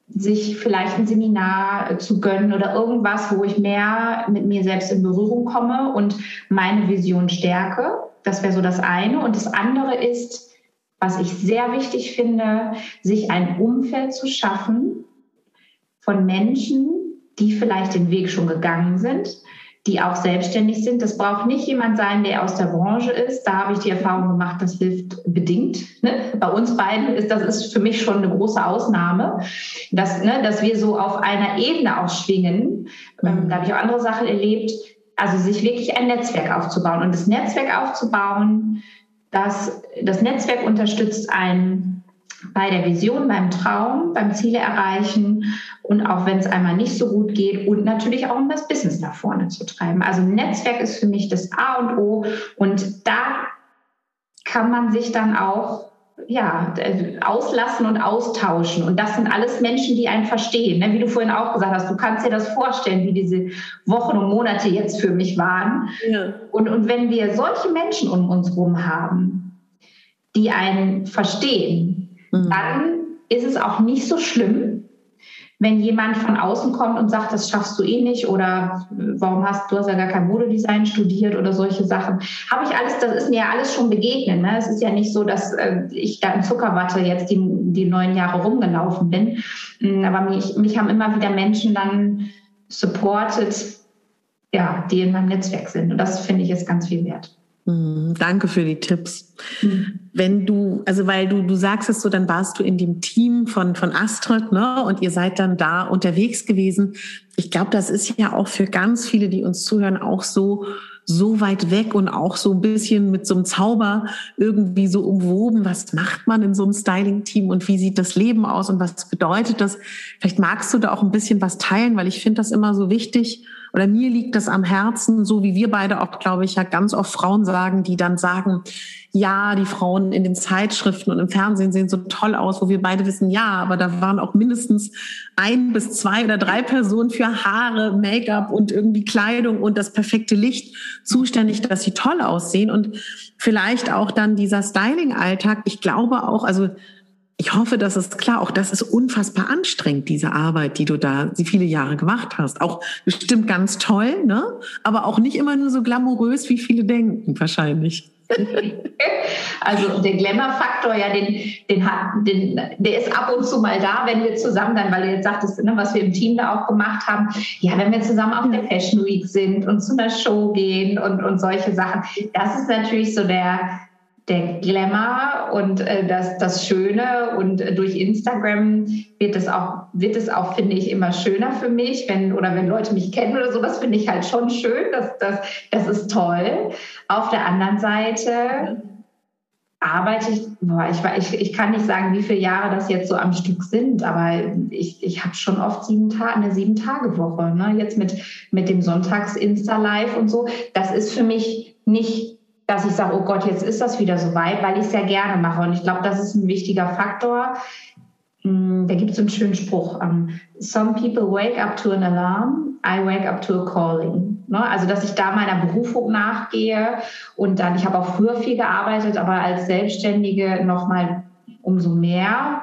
sich vielleicht ein Seminar zu gönnen oder irgendwas, wo ich mehr mit mir selbst in Berührung komme und meine Vision stärke. Das wäre so das eine. Und das andere ist, was ich sehr wichtig finde, sich ein Umfeld zu schaffen von Menschen, die vielleicht den Weg schon gegangen sind, die auch selbstständig sind. Das braucht nicht jemand sein, der aus der Branche ist. Da habe ich die Erfahrung gemacht, das hilft bedingt. Ne? Bei uns beiden ist das ist für mich schon eine große Ausnahme, dass, ne, dass wir so auf einer Ebene auch schwingen. Ähm, da habe ich auch andere Sachen erlebt. also sich wirklich ein Netzwerk aufzubauen. Und das Netzwerk aufzubauen, das, das Netzwerk unterstützt einen bei der Vision, beim Traum, beim Ziele erreichen und auch wenn es einmal nicht so gut geht und natürlich auch um das Business nach vorne zu treiben. Also Netzwerk ist für mich das A und O und da kann man sich dann auch ja, auslassen und austauschen. Und das sind alles Menschen, die einen verstehen. Ne? Wie du vorhin auch gesagt hast, du kannst dir das vorstellen, wie diese Wochen und Monate jetzt für mich waren. Ja. Und, und wenn wir solche Menschen um uns herum haben, die einen verstehen, mhm. dann ist es auch nicht so schlimm, wenn jemand von außen kommt und sagt, das schaffst du eh nicht oder warum hast du hast ja gar kein Modedesign studiert oder solche Sachen, habe ich alles, das ist mir ja alles schon begegnet. Ne? Es ist ja nicht so, dass äh, ich da in Zuckerwatte jetzt die, die neun Jahre rumgelaufen bin, mm, aber mich, mich haben immer wieder Menschen dann supported, ja, die in meinem Netzwerk sind und das finde ich ist ganz viel wert.
Mhm, danke für die Tipps. Mhm. Wenn du, also weil du, du sagst es so, dann warst du in dem Team von, von Astrid, ne? Und ihr seid dann da unterwegs gewesen. Ich glaube, das ist ja auch für ganz viele, die uns zuhören, auch so, so weit weg und auch so ein bisschen mit so einem Zauber irgendwie so umwoben. Was macht man in so einem Styling-Team und wie sieht das Leben aus und was bedeutet das? Vielleicht magst du da auch ein bisschen was teilen, weil ich finde das immer so wichtig oder mir liegt das am Herzen, so wie wir beide auch, glaube ich, ja ganz oft Frauen sagen, die dann sagen, ja, die Frauen in den Zeitschriften und im Fernsehen sehen so toll aus, wo wir beide wissen, ja, aber da waren auch mindestens ein bis zwei oder drei Personen für Haare, Make-up und irgendwie Kleidung und das perfekte Licht zuständig, dass sie toll aussehen und vielleicht auch dann dieser Styling-Alltag. Ich glaube auch, also ich hoffe, dass es klar, auch das ist unfassbar anstrengend, diese Arbeit, die du da viele Jahre gemacht hast. Auch bestimmt ganz toll, ne? Aber auch nicht immer nur so glamourös, wie viele denken, wahrscheinlich.
Also der Glamour-Faktor, ja, den, den hat, den, der ist ab und zu mal da, wenn wir zusammen dann, weil du jetzt sagtest, ne, was wir im Team da auch gemacht haben, ja, wenn wir zusammen auf der Fashion Week sind und zu einer Show gehen und, und solche Sachen, das ist natürlich so der, der Glamour und äh, das, das Schöne und äh, durch Instagram wird es auch, wird es auch, finde ich, immer schöner für mich, wenn, oder wenn Leute mich kennen oder so, das finde ich halt schon schön, das, das, das ist toll. Auf der anderen Seite arbeite ich, boah, ich, ich, ich kann nicht sagen, wie viele Jahre das jetzt so am Stück sind, aber ich, ich habe schon oft sieben Tage, eine Sieben-Tage-Woche, ne? jetzt mit, mit dem Sonntags-Insta-Live und so, das ist für mich nicht dass ich sage, oh Gott, jetzt ist das wieder so weit, weil ich es sehr gerne mache. Und ich glaube, das ist ein wichtiger Faktor. Hm, da gibt es einen schönen Spruch. Some people wake up to an alarm, I wake up to a calling. Ne? Also, dass ich da meiner Berufung nachgehe und dann, ich habe auch früher viel gearbeitet, aber als Selbstständige noch mal umso mehr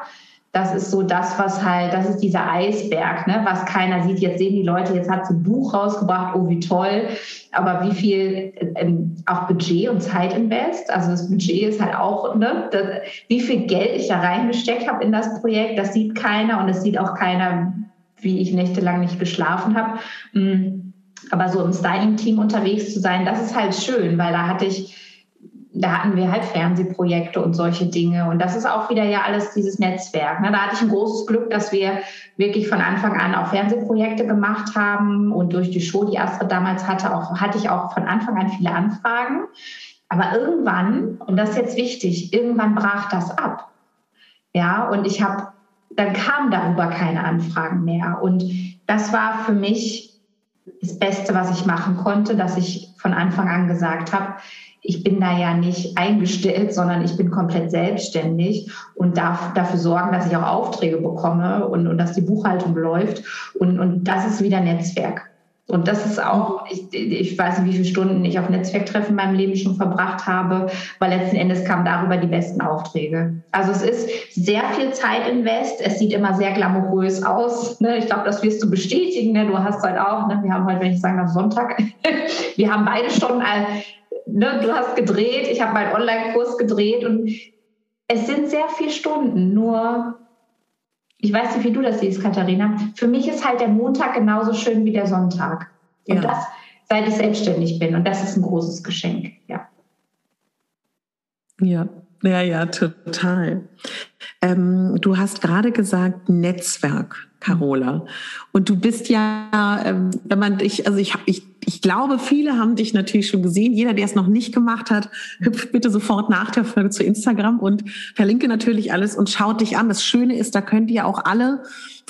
das ist so das, was halt, das ist dieser Eisberg, ne, was keiner sieht. Jetzt sehen die Leute, jetzt hat sie ein Buch rausgebracht, oh wie toll, aber wie viel ähm, auch Budget und Zeit invest, also das Budget ist halt auch, ne, das, wie viel Geld ich da reingesteckt habe in das Projekt, das sieht keiner und es sieht auch keiner, wie ich nächtelang nicht geschlafen habe. Mm, aber so im Styling-Team unterwegs zu sein, das ist halt schön, weil da hatte ich da hatten wir halt Fernsehprojekte und solche Dinge. Und das ist auch wieder ja alles dieses Netzwerk. Ne? Da hatte ich ein großes Glück, dass wir wirklich von Anfang an auch Fernsehprojekte gemacht haben. Und durch die Show, die Astrid damals hatte, auch, hatte ich auch von Anfang an viele Anfragen. Aber irgendwann, und das ist jetzt wichtig, irgendwann brach das ab. Ja, und ich habe, dann kamen darüber keine Anfragen mehr. Und das war für mich das Beste, was ich machen konnte, dass ich von Anfang an gesagt habe, ich bin da ja nicht eingestellt, sondern ich bin komplett selbstständig und darf dafür sorgen, dass ich auch Aufträge bekomme und, und dass die Buchhaltung läuft. Und, und das ist wieder Netzwerk. Und das ist auch, ich, ich weiß nicht, wie viele Stunden ich auf Netzwerktreffen in meinem Leben schon verbracht habe, weil letzten Endes kamen darüber die besten Aufträge. Also es ist sehr viel Zeit invest. Es sieht immer sehr glamourös aus. Ne? Ich glaube, das wirst du bestätigen. Ne? Du hast halt auch, ne? wir haben heute, wenn ich sage, Sonntag, wir haben beide schon ne, du hast gedreht, ich habe meinen Online-Kurs gedreht und es sind sehr viele Stunden. Nur, ich weiß nicht, wie du das siehst, Katharina. Für mich ist halt der Montag genauso schön wie der Sonntag. Und ja. das, seit ich selbstständig bin. Und das ist ein großes Geschenk, ja.
Ja, ja, ja, total. Ähm, du hast gerade gesagt Netzwerk. Carola. Und du bist ja, ähm, wenn man dich, also ich, ich, ich glaube, viele haben dich natürlich schon gesehen. Jeder, der es noch nicht gemacht hat, hüpft bitte sofort nach der Folge zu Instagram und verlinke natürlich alles und schaut dich an. Das Schöne ist, da könnt ihr auch alle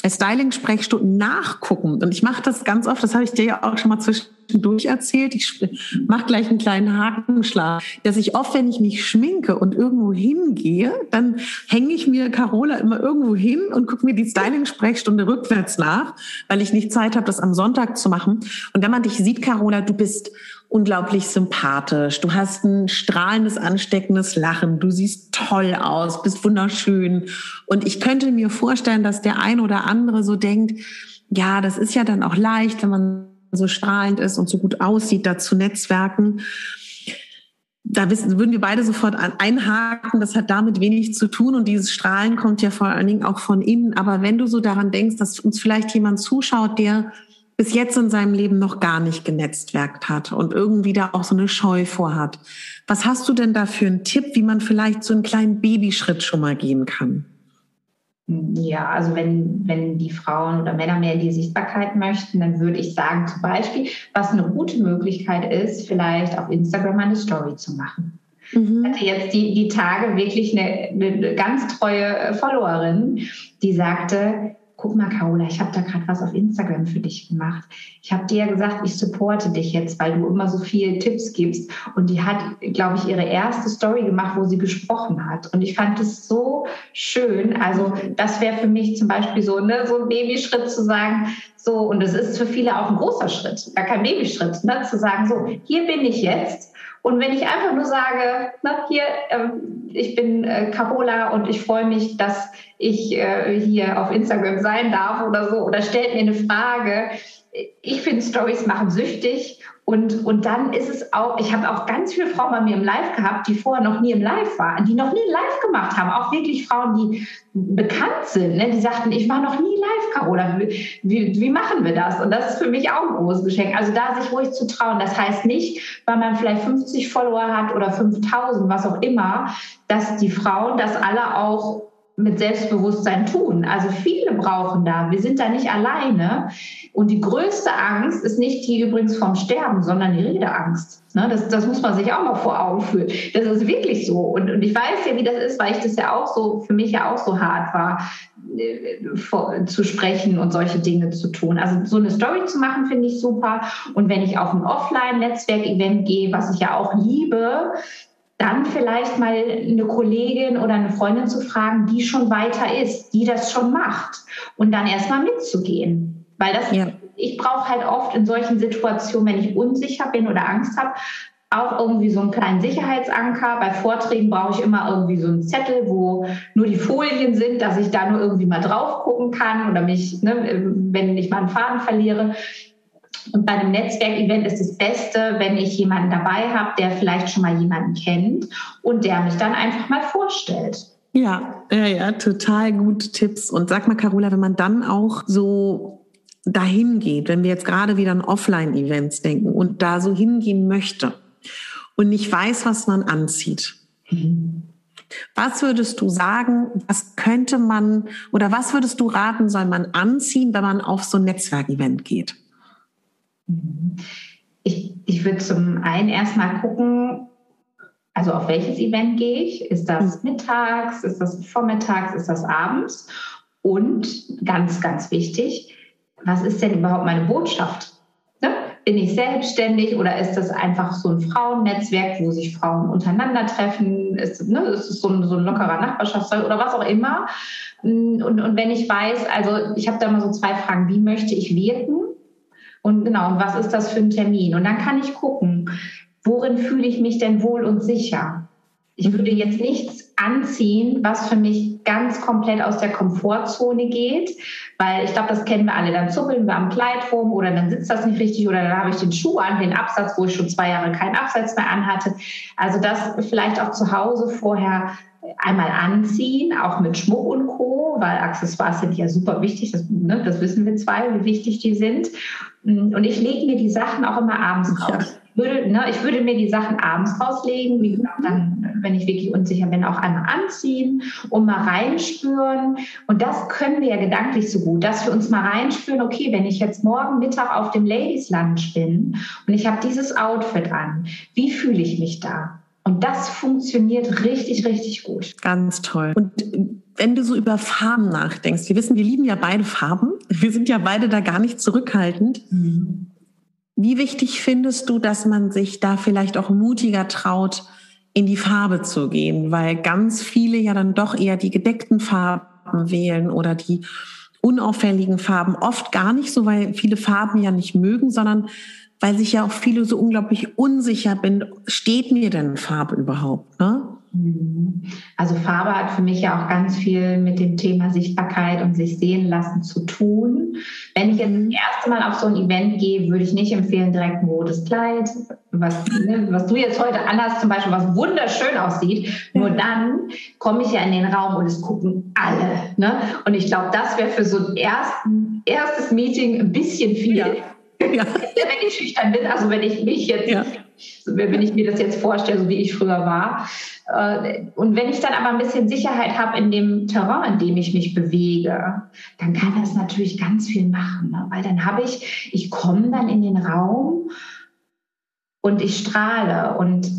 Styling-Sprechstunden nachgucken. Und ich mache das ganz oft, das habe ich dir ja auch schon mal zwischendurch erzählt. Ich mache gleich einen kleinen Hakenschlag, dass ich oft, wenn ich mich schminke und irgendwo hingehe, dann hänge ich mir Carola immer irgendwo hin und gucke mir die Styling-Sprechstunde rückwärts nach, weil ich nicht Zeit habe, das am Sonntag zu machen. Und wenn man dich sieht, Carola, du bist unglaublich sympathisch. Du hast ein strahlendes, ansteckendes Lachen. Du siehst toll aus, bist wunderschön. Und ich könnte mir vorstellen, dass der ein oder andere so denkt, ja, das ist ja dann auch leicht, wenn man so strahlend ist und so gut aussieht, da zu netzwerken. Da wissen, würden wir beide sofort einhaken. Das hat damit wenig zu tun. Und dieses Strahlen kommt ja vor allen Dingen auch von innen. Aber wenn du so daran denkst, dass uns vielleicht jemand zuschaut, der bis jetzt in seinem Leben noch gar nicht genetzwerkt hat und irgendwie da auch so eine Scheu vorhat. Was hast du denn da für einen Tipp, wie man vielleicht so einen kleinen Babyschritt schon mal gehen kann?
Ja, also wenn, wenn die Frauen oder Männer mehr in die Sichtbarkeit möchten, dann würde ich sagen, zum Beispiel, was eine gute Möglichkeit ist, vielleicht auf Instagram eine Story zu machen. Mhm. Ich hatte jetzt die, die Tage wirklich eine, eine ganz treue Followerin, die sagte, guck mal, Carola, ich habe da gerade was auf Instagram für dich gemacht. Ich habe dir ja gesagt, ich supporte dich jetzt, weil du immer so viele Tipps gibst. Und die hat, glaube ich, ihre erste Story gemacht, wo sie gesprochen hat. Und ich fand es so schön. Also das wäre für mich zum Beispiel so, ne, so ein Babyschritt zu sagen, so, und es ist für viele auch ein großer Schritt, gar kein Babyschritt, ne, zu sagen, so, hier bin ich jetzt. Und wenn ich einfach nur sage, na, hier, äh, ich bin äh, Carola und ich freue mich, dass ich äh, hier auf Instagram sein darf oder so, oder stellt mir eine Frage. Ich finde, Stories machen süchtig und, und dann ist es auch, ich habe auch ganz viele Frauen bei mir im Live gehabt, die vorher noch nie im Live waren, die noch nie Live gemacht haben. Auch wirklich Frauen, die bekannt sind, ne? die sagten, ich war noch nie live, Carola. Wie, wie, wie machen wir das? Und das ist für mich auch ein großes Geschenk. Also da sich ruhig zu trauen. Das heißt nicht, weil man vielleicht 50 Follower hat oder 5000, was auch immer, dass die Frauen das alle auch mit Selbstbewusstsein tun. Also viele brauchen da. Wir sind da nicht alleine. Und die größte Angst ist nicht die übrigens vom Sterben, sondern die Redeangst. Ne, das, das muss man sich auch mal vor Augen führen. Das ist wirklich so. Und, und ich weiß ja, wie das ist, weil ich das ja auch so, für mich ja auch so hart war, äh, zu sprechen und solche Dinge zu tun. Also so eine Story zu machen, finde ich super. Und wenn ich auf ein Offline-Netzwerk-Event gehe, was ich ja auch liebe, dann vielleicht mal eine Kollegin oder eine Freundin zu fragen, die schon weiter ist, die das schon macht und dann erstmal mitzugehen. Weil das, ja. ich brauche halt oft in solchen Situationen, wenn ich unsicher bin oder Angst habe, auch irgendwie so einen kleinen Sicherheitsanker. Bei Vorträgen brauche ich immer irgendwie so einen Zettel, wo nur die Folien sind, dass ich da nur irgendwie mal drauf gucken kann oder mich, ne, wenn ich mal einen Faden verliere. Und bei einem Netzwerkevent ist das Beste, wenn ich jemanden dabei habe, der vielleicht schon mal jemanden kennt und der mich dann einfach mal vorstellt.
Ja, ja, ja, total gute Tipps. Und sag mal, Carola, wenn man dann auch so dahin geht, wenn wir jetzt gerade wieder an Offline-Events denken und da so hingehen möchte und nicht weiß, was man anzieht. Was würdest du sagen, was könnte man oder was würdest du raten, soll man anziehen, wenn man auf so ein Netzwerkevent geht?
Ich, ich würde zum einen erstmal gucken, also auf welches Event gehe ich? Ist das mhm. mittags? Ist das vormittags? Ist das abends? Und ganz, ganz wichtig, was ist denn überhaupt meine Botschaft? Ne? Bin ich selbstständig oder ist das einfach so ein Frauennetzwerk, wo sich Frauen untereinander treffen? Ist, ne, ist es so ein, so ein lockerer Nachbarschaftszeug oder was auch immer? Und, und wenn ich weiß, also ich habe da mal so zwei Fragen, wie möchte ich wirken? Und genau, und was ist das für ein Termin? Und dann kann ich gucken, worin fühle ich mich denn wohl und sicher? Ich würde jetzt nichts anziehen, was für mich ganz komplett aus der Komfortzone geht, weil ich glaube, das kennen wir alle. Dann zuppeln wir am Kleid rum oder dann sitzt das nicht richtig oder dann habe ich den Schuh an, den Absatz, wo ich schon zwei Jahre keinen Absatz mehr anhatte. Also das vielleicht auch zu Hause vorher einmal anziehen, auch mit Schmuck und Co., weil Accessoires sind ja super wichtig, das, ne, das wissen wir zwei, wie wichtig die sind. Und ich lege mir die Sachen auch immer abends raus. Ja. Würde, ne, ich würde mir die Sachen abends rauslegen, wie gesagt, dann wenn ich wirklich unsicher bin, auch einmal anziehen und mal reinspüren. Und das können wir ja gedanklich so gut, dass wir uns mal reinspüren, okay, wenn ich jetzt morgen Mittag auf dem Ladies Lunch bin und ich habe dieses Outfit an, wie fühle ich mich da? Und das funktioniert richtig, richtig gut.
Ganz toll. Und wenn du so über Farben nachdenkst, wir wissen, wir lieben ja beide Farben. Wir sind ja beide da gar nicht zurückhaltend. Mhm. Wie wichtig findest du, dass man sich da vielleicht auch mutiger traut, in die Farbe zu gehen? Weil ganz viele ja dann doch eher die gedeckten Farben wählen oder die unauffälligen Farben. Oft gar nicht so, weil viele Farben ja nicht mögen, sondern weil sich ja auch viele so unglaublich unsicher bin, steht mir denn Farbe überhaupt? Ne?
Mhm. Also Farbe hat für mich ja auch ganz viel mit dem Thema Sichtbarkeit und sich sehen lassen zu tun. Wenn ich jetzt das erste Mal auf so ein Event gehe, würde ich nicht empfehlen, direkt ein rotes Kleid, was, ne, was du jetzt heute anhast, zum Beispiel, was wunderschön aussieht. Nur dann komme ich ja in den Raum und es gucken alle. Ne? Und ich glaube, das wäre für so ein ersten, erstes Meeting ein bisschen viel. Ja. Ja. wenn ich schüchtern bin, also wenn ich mich jetzt, ja. wenn ich mir das jetzt vorstelle, so wie ich früher war. Äh, und wenn ich dann aber ein bisschen Sicherheit habe in dem Terrain, in dem ich mich bewege, dann kann das natürlich ganz viel machen. Ne? Weil dann habe ich, ich komme dann in den Raum und ich strahle. Und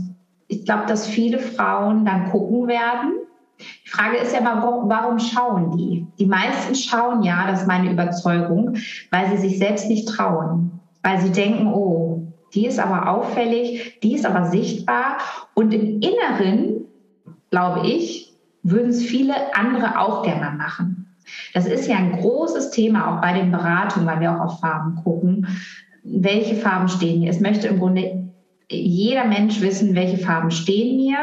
ich glaube, dass viele Frauen dann gucken werden die Frage ist ja, warum, warum schauen die? Die meisten schauen ja, das ist meine Überzeugung, weil sie sich selbst nicht trauen, weil sie denken, oh, die ist aber auffällig, die ist aber sichtbar und im Inneren, glaube ich, würden es viele andere auch gerne machen. Das ist ja ein großes Thema auch bei den Beratungen, weil wir auch auf Farben gucken. Welche Farben stehen hier? Es möchte im Grunde jeder Mensch wissen, welche Farben stehen mir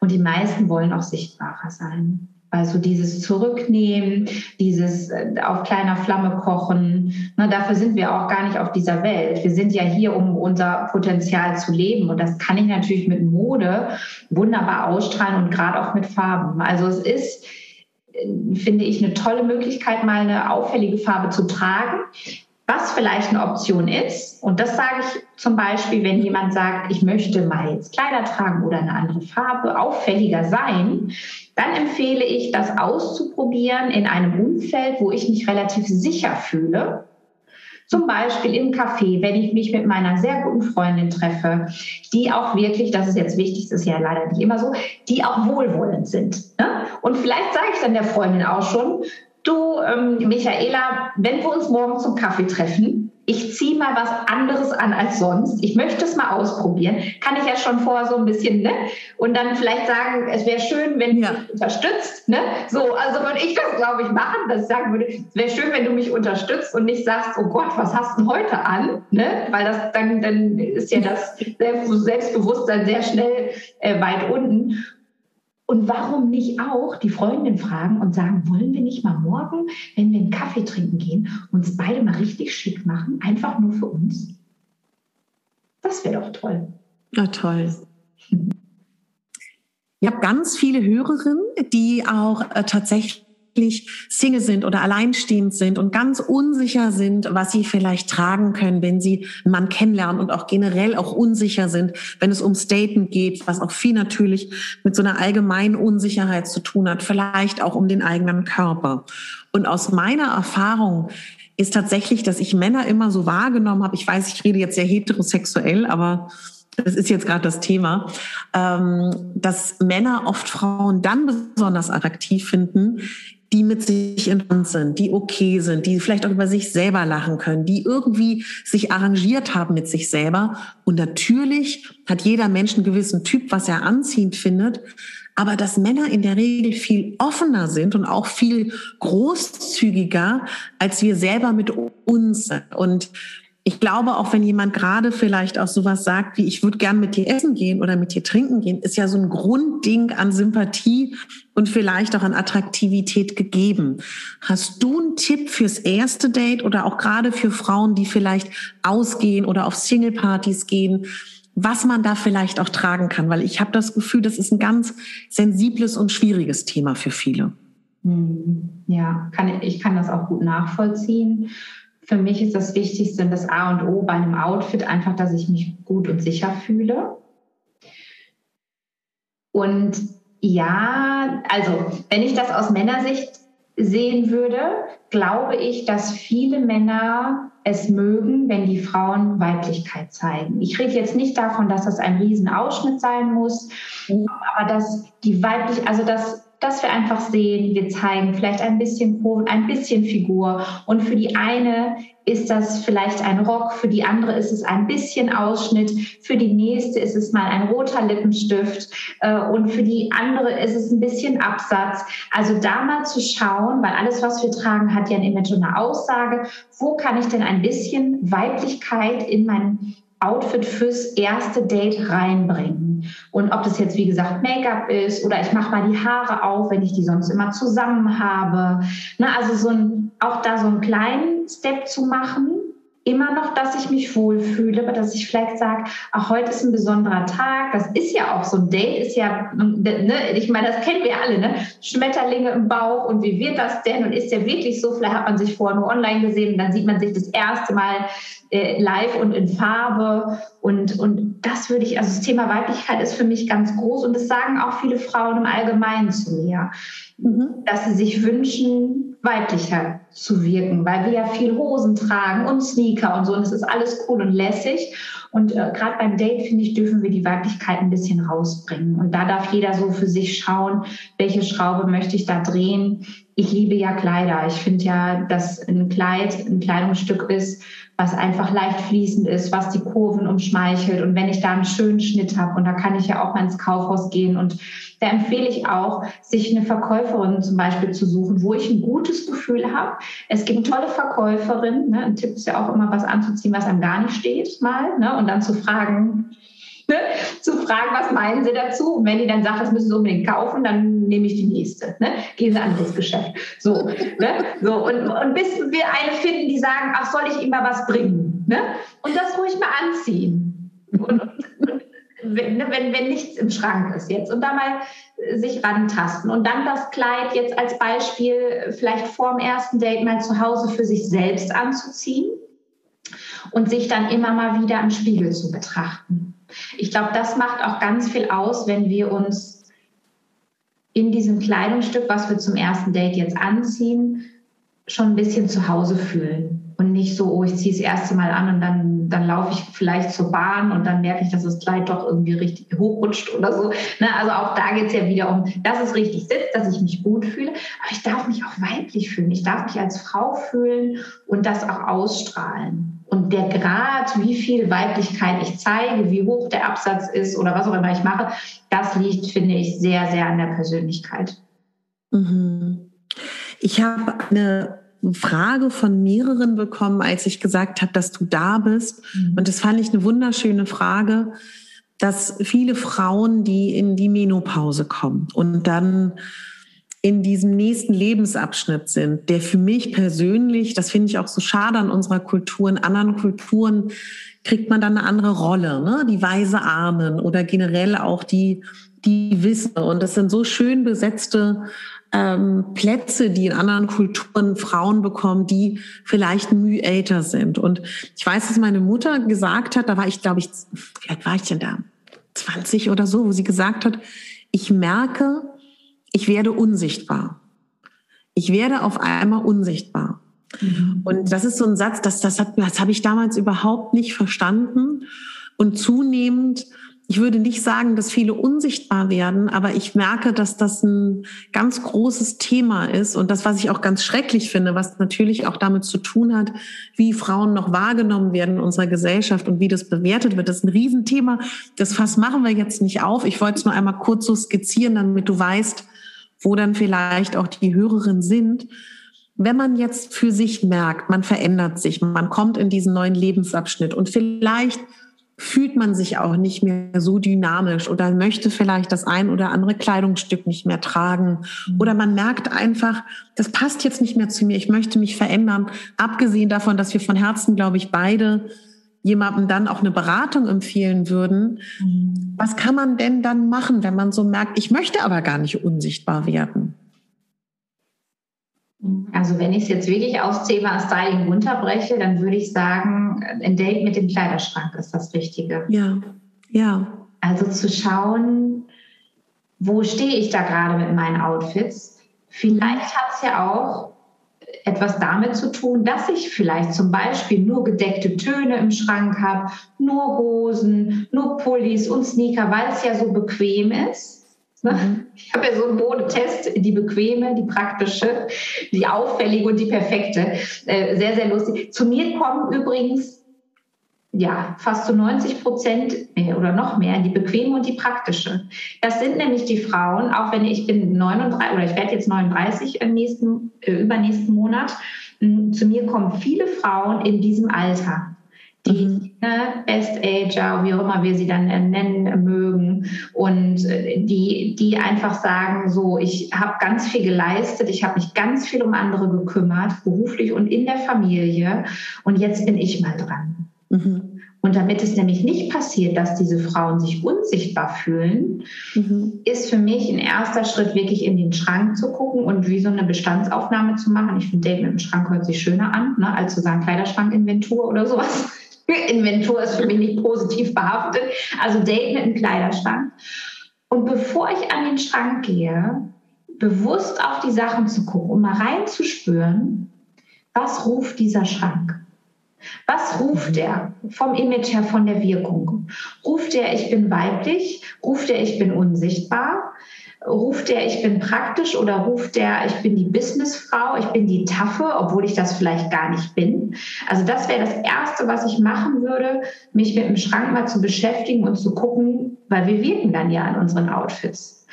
und die meisten wollen auch sichtbarer sein. Also dieses Zurücknehmen, dieses äh, auf kleiner Flamme kochen, ne, dafür sind wir auch gar nicht auf dieser Welt. Wir sind ja hier, um unser Potenzial zu leben. Und das kann ich natürlich mit Mode wunderbar ausstrahlen und gerade auch mit Farben. Also es ist, äh, finde ich, eine tolle Möglichkeit, mal eine auffällige Farbe zu tragen. Was vielleicht eine Option ist, und das sage ich zum Beispiel, wenn jemand sagt, ich möchte mal jetzt Kleider tragen oder eine andere Farbe, auffälliger sein, dann empfehle ich, das auszuprobieren in einem Umfeld, wo ich mich relativ sicher fühle. Zum Beispiel im Café, wenn ich mich mit meiner sehr guten Freundin treffe, die auch wirklich, das ist jetzt wichtig, das ist ja leider nicht immer so, die auch wohlwollend sind. Ne? Und vielleicht sage ich dann der Freundin auch schon, du, ähm, Michaela, wenn wir uns morgen zum Kaffee treffen, ich ziehe mal was anderes an als sonst. Ich möchte es mal ausprobieren. Kann ich ja schon vorher so ein bisschen, ne? Und dann vielleicht sagen, es wäre schön, wenn ja. du mich unterstützt, ne? So, also würde ich das, glaube ich, machen, dass ich sagen würde, es wäre schön, wenn du mich unterstützt und nicht sagst, oh Gott, was hast du denn heute an, ne? Weil das dann, dann ist ja das Selbstbewusstsein sehr schnell äh, weit unten. Und warum nicht auch die Freundin fragen und sagen, wollen wir nicht mal morgen, wenn wir einen Kaffee trinken gehen, uns beide mal richtig schick machen, einfach nur für uns? Das wäre doch toll.
Ja, toll. Ich habe ganz viele Hörerinnen, die auch äh, tatsächlich wirklich Single sind oder alleinstehend sind und ganz unsicher sind, was sie vielleicht tragen können, wenn sie einen Mann kennenlernen und auch generell auch unsicher sind, wenn es ums Daten geht, was auch viel natürlich mit so einer allgemeinen Unsicherheit zu tun hat, vielleicht auch um den eigenen Körper. Und aus meiner Erfahrung ist tatsächlich, dass ich Männer immer so wahrgenommen habe. Ich weiß, ich rede jetzt sehr heterosexuell, aber das ist jetzt gerade das Thema, ähm, dass Männer oft Frauen dann besonders attraktiv finden, die mit sich in Hand sind, die okay sind, die vielleicht auch über sich selber lachen können, die irgendwie sich arrangiert haben mit sich selber. Und natürlich hat jeder Mensch einen gewissen Typ, was er anziehend findet. Aber dass Männer in der Regel viel offener sind und auch viel großzügiger, als wir selber mit uns sind. Und ich glaube, auch wenn jemand gerade vielleicht auch sowas sagt, wie ich würde gern mit dir essen gehen oder mit dir trinken gehen, ist ja so ein Grundding an Sympathie und vielleicht auch an Attraktivität gegeben. Hast du einen Tipp fürs erste Date oder auch gerade für Frauen, die vielleicht ausgehen oder auf Singlepartys gehen, was man da vielleicht auch tragen kann? Weil ich habe das Gefühl, das ist ein ganz sensibles und schwieriges Thema für viele.
Hm, ja, kann, ich kann das auch gut nachvollziehen. Für mich ist das Wichtigste, das A und O bei einem Outfit einfach, dass ich mich gut und sicher fühle. Und ja, also wenn ich das aus Männersicht sehen würde, glaube ich, dass viele Männer es mögen, wenn die Frauen Weiblichkeit zeigen. Ich rede jetzt nicht davon, dass das ein Riesenausschnitt sein muss, mhm. aber dass die weiblich, also dass dass wir einfach sehen, wir zeigen vielleicht ein bisschen Kurven, ein bisschen Figur. Und für die eine ist das vielleicht ein Rock, für die andere ist es ein bisschen Ausschnitt, für die nächste ist es mal ein roter Lippenstift äh, und für die andere ist es ein bisschen Absatz. Also da mal zu schauen, weil alles, was wir tragen, hat ja ein Image und eine Aussage. Wo kann ich denn ein bisschen Weiblichkeit in mein Outfit fürs erste Date reinbringen. Und ob das jetzt, wie gesagt, Make-up ist oder ich mache mal die Haare auf, wenn ich die sonst immer zusammen habe. Ne, also so ein, auch da so einen kleinen Step zu machen, immer noch, dass ich mich wohlfühle, aber dass ich vielleicht sage, ach, heute ist ein besonderer Tag. Das ist ja auch so ein Date, ist ja, ne, ich meine, das kennen wir alle, ne? Schmetterlinge im Bauch und wie wird das denn? Und ist der wirklich so? Vielleicht hat man sich vorher nur online gesehen und dann sieht man sich das erste Mal äh, live und in Farbe. Und, und das würde ich, also das Thema Weiblichkeit ist für mich ganz groß und das sagen auch viele Frauen im Allgemeinen zu mir, mhm. dass sie sich wünschen, weiblicher zu wirken, weil wir ja viel Hosen tragen und Sneaker und so und es ist alles cool und lässig. Und äh, gerade beim Date, finde ich, dürfen wir die Weiblichkeit ein bisschen rausbringen. Und da darf jeder so für sich schauen, welche Schraube möchte ich da drehen. Ich liebe ja Kleider. Ich finde ja, dass ein Kleid ein Kleidungsstück ist, was einfach leicht fließend ist, was die Kurven umschmeichelt. Und wenn ich da einen schönen Schnitt habe, und da kann ich ja auch mal ins Kaufhaus gehen und da empfehle ich auch, sich eine Verkäuferin zum Beispiel zu suchen, wo ich ein gutes Gefühl habe. Es gibt tolle Verkäuferinnen. Ne? Ein Tipp ist ja auch immer, was anzuziehen, was einem gar nicht steht, mal. Ne? Und dann zu fragen, ne? zu fragen, was meinen Sie dazu? Und wenn die dann sagt, das müssen Sie unbedingt kaufen, dann nehme ich die nächste. Ne? Gehen Sie an das Geschäft. So, ne? so und, und bis wir eine finden, die sagen, ach, soll ich ihm mal was bringen? Ne? Und das ruhig mal anziehen. Und, wenn, ne, wenn, wenn nichts im Schrank ist jetzt und da mal sich rantasten und dann das Kleid jetzt als Beispiel vielleicht vor dem ersten Date mal zu Hause für sich selbst anzuziehen und sich dann immer mal wieder im Spiegel zu betrachten. Ich glaube, das macht auch ganz viel aus, wenn wir uns in diesem Kleidungsstück, was wir zum ersten Date jetzt anziehen, schon ein bisschen zu Hause fühlen und nicht so, oh, ich ziehe das erste Mal an und dann, dann laufe ich vielleicht zur Bahn und dann merke ich, dass das Kleid doch irgendwie richtig hochrutscht oder so. Ne? Also auch da geht es ja wieder um, dass es richtig sitzt, dass ich mich gut fühle, aber ich darf mich auch weiblich fühlen. Ich darf mich als Frau fühlen und das auch ausstrahlen. Und der Grad, wie viel Weiblichkeit ich zeige, wie hoch der Absatz ist oder was auch immer ich mache, das liegt, finde ich, sehr, sehr an der Persönlichkeit.
Mhm. Ich habe eine Frage von mehreren bekommen, als ich gesagt habe, dass du da bist. Mhm. Und das fand ich eine wunderschöne Frage, dass viele Frauen, die in die Menopause kommen und dann in diesem nächsten Lebensabschnitt sind, der für mich persönlich, das finde ich auch so schade an unserer Kultur, in anderen Kulturen kriegt man dann eine andere Rolle, ne? die weise Ahnen oder generell auch die, die Wissen. Und das sind so schön besetzte ähm, Plätze, die in anderen Kulturen Frauen bekommen, die vielleicht müh älter sind. Und ich weiß, dass meine Mutter gesagt hat, da war ich, glaube ich, alt war ich denn da? 20 oder so, wo sie gesagt hat, ich merke, ich werde unsichtbar. Ich werde auf einmal unsichtbar. Mhm. Und das ist so ein Satz, das, das, hat, das habe ich damals überhaupt nicht verstanden. Und zunehmend ich würde nicht sagen, dass viele unsichtbar werden, aber ich merke, dass das ein ganz großes Thema ist und das, was ich auch ganz schrecklich finde, was natürlich auch damit zu tun hat, wie Frauen noch wahrgenommen werden in unserer Gesellschaft und wie das bewertet wird, das ist ein Riesenthema. Das Fass machen wir jetzt nicht auf. Ich wollte es nur einmal kurz so skizzieren, damit du weißt, wo dann vielleicht auch die Hörerinnen sind. Wenn man jetzt für sich merkt, man verändert sich, man kommt in diesen neuen Lebensabschnitt und vielleicht fühlt man sich auch nicht mehr so dynamisch oder möchte vielleicht das ein oder andere Kleidungsstück nicht mehr tragen mhm. oder man merkt einfach, das passt jetzt nicht mehr zu mir, ich möchte mich verändern. Abgesehen davon, dass wir von Herzen, glaube ich, beide jemandem dann auch eine Beratung empfehlen würden. Mhm. Was kann man denn dann machen, wenn man so merkt, ich möchte aber gar nicht unsichtbar werden?
Also wenn ich es jetzt wirklich aufs Thema Styling runterbreche, dann würde ich sagen, ein Date mit dem Kleiderschrank ist das Richtige.
Ja, ja.
Also zu schauen, wo stehe ich da gerade mit meinen Outfits? Vielleicht hat es ja auch etwas damit zu tun, dass ich vielleicht zum Beispiel nur gedeckte Töne im Schrank habe, nur Hosen, nur Pullis und Sneaker, weil es ja so bequem ist. Ne? Mhm. Ich habe ja so einen Modetest, die bequeme, die praktische, die auffällige und die perfekte. Äh, sehr, sehr lustig. Zu mir kommen übrigens ja, fast zu 90 Prozent äh, oder noch mehr die bequeme und die praktische. Das sind nämlich die Frauen, auch wenn ich bin 39 oder ich werde jetzt 39 im nächsten, äh, übernächsten Monat, mh, zu mir kommen viele Frauen in diesem Alter. Die mhm. ne, Best Ager, wie auch immer wir sie dann äh, nennen mögen, und die, die einfach sagen, so, ich habe ganz viel geleistet, ich habe mich ganz viel um andere gekümmert, beruflich und in der Familie, und jetzt bin ich mal dran. Mhm. Und damit es nämlich nicht passiert, dass diese Frauen sich unsichtbar fühlen, mhm. ist für mich ein erster Schritt wirklich in den Schrank zu gucken und wie so eine Bestandsaufnahme zu machen. Ich finde, Date mit dem Schrank hört sich schöner an, ne, als zu sagen Kleiderschrank-Inventur oder sowas. Inventur ist für mich nicht positiv behaftet. Also Date mit einem Kleiderschrank. Und bevor ich an den Schrank gehe, bewusst auf die Sachen zu gucken, um mal reinzuspüren, was ruft dieser Schrank? Was ruft mhm. er vom Image her, von der Wirkung? Ruft er, ich bin weiblich? Ruft er, ich bin unsichtbar? Ruft er, ich bin praktisch oder ruft er, ich bin die Businessfrau, ich bin die Taffe, obwohl ich das vielleicht gar nicht bin? Also das wäre das Erste, was ich machen würde, mich mit dem Schrank mal zu beschäftigen und zu gucken, weil wir wirken dann ja an unseren Outfits.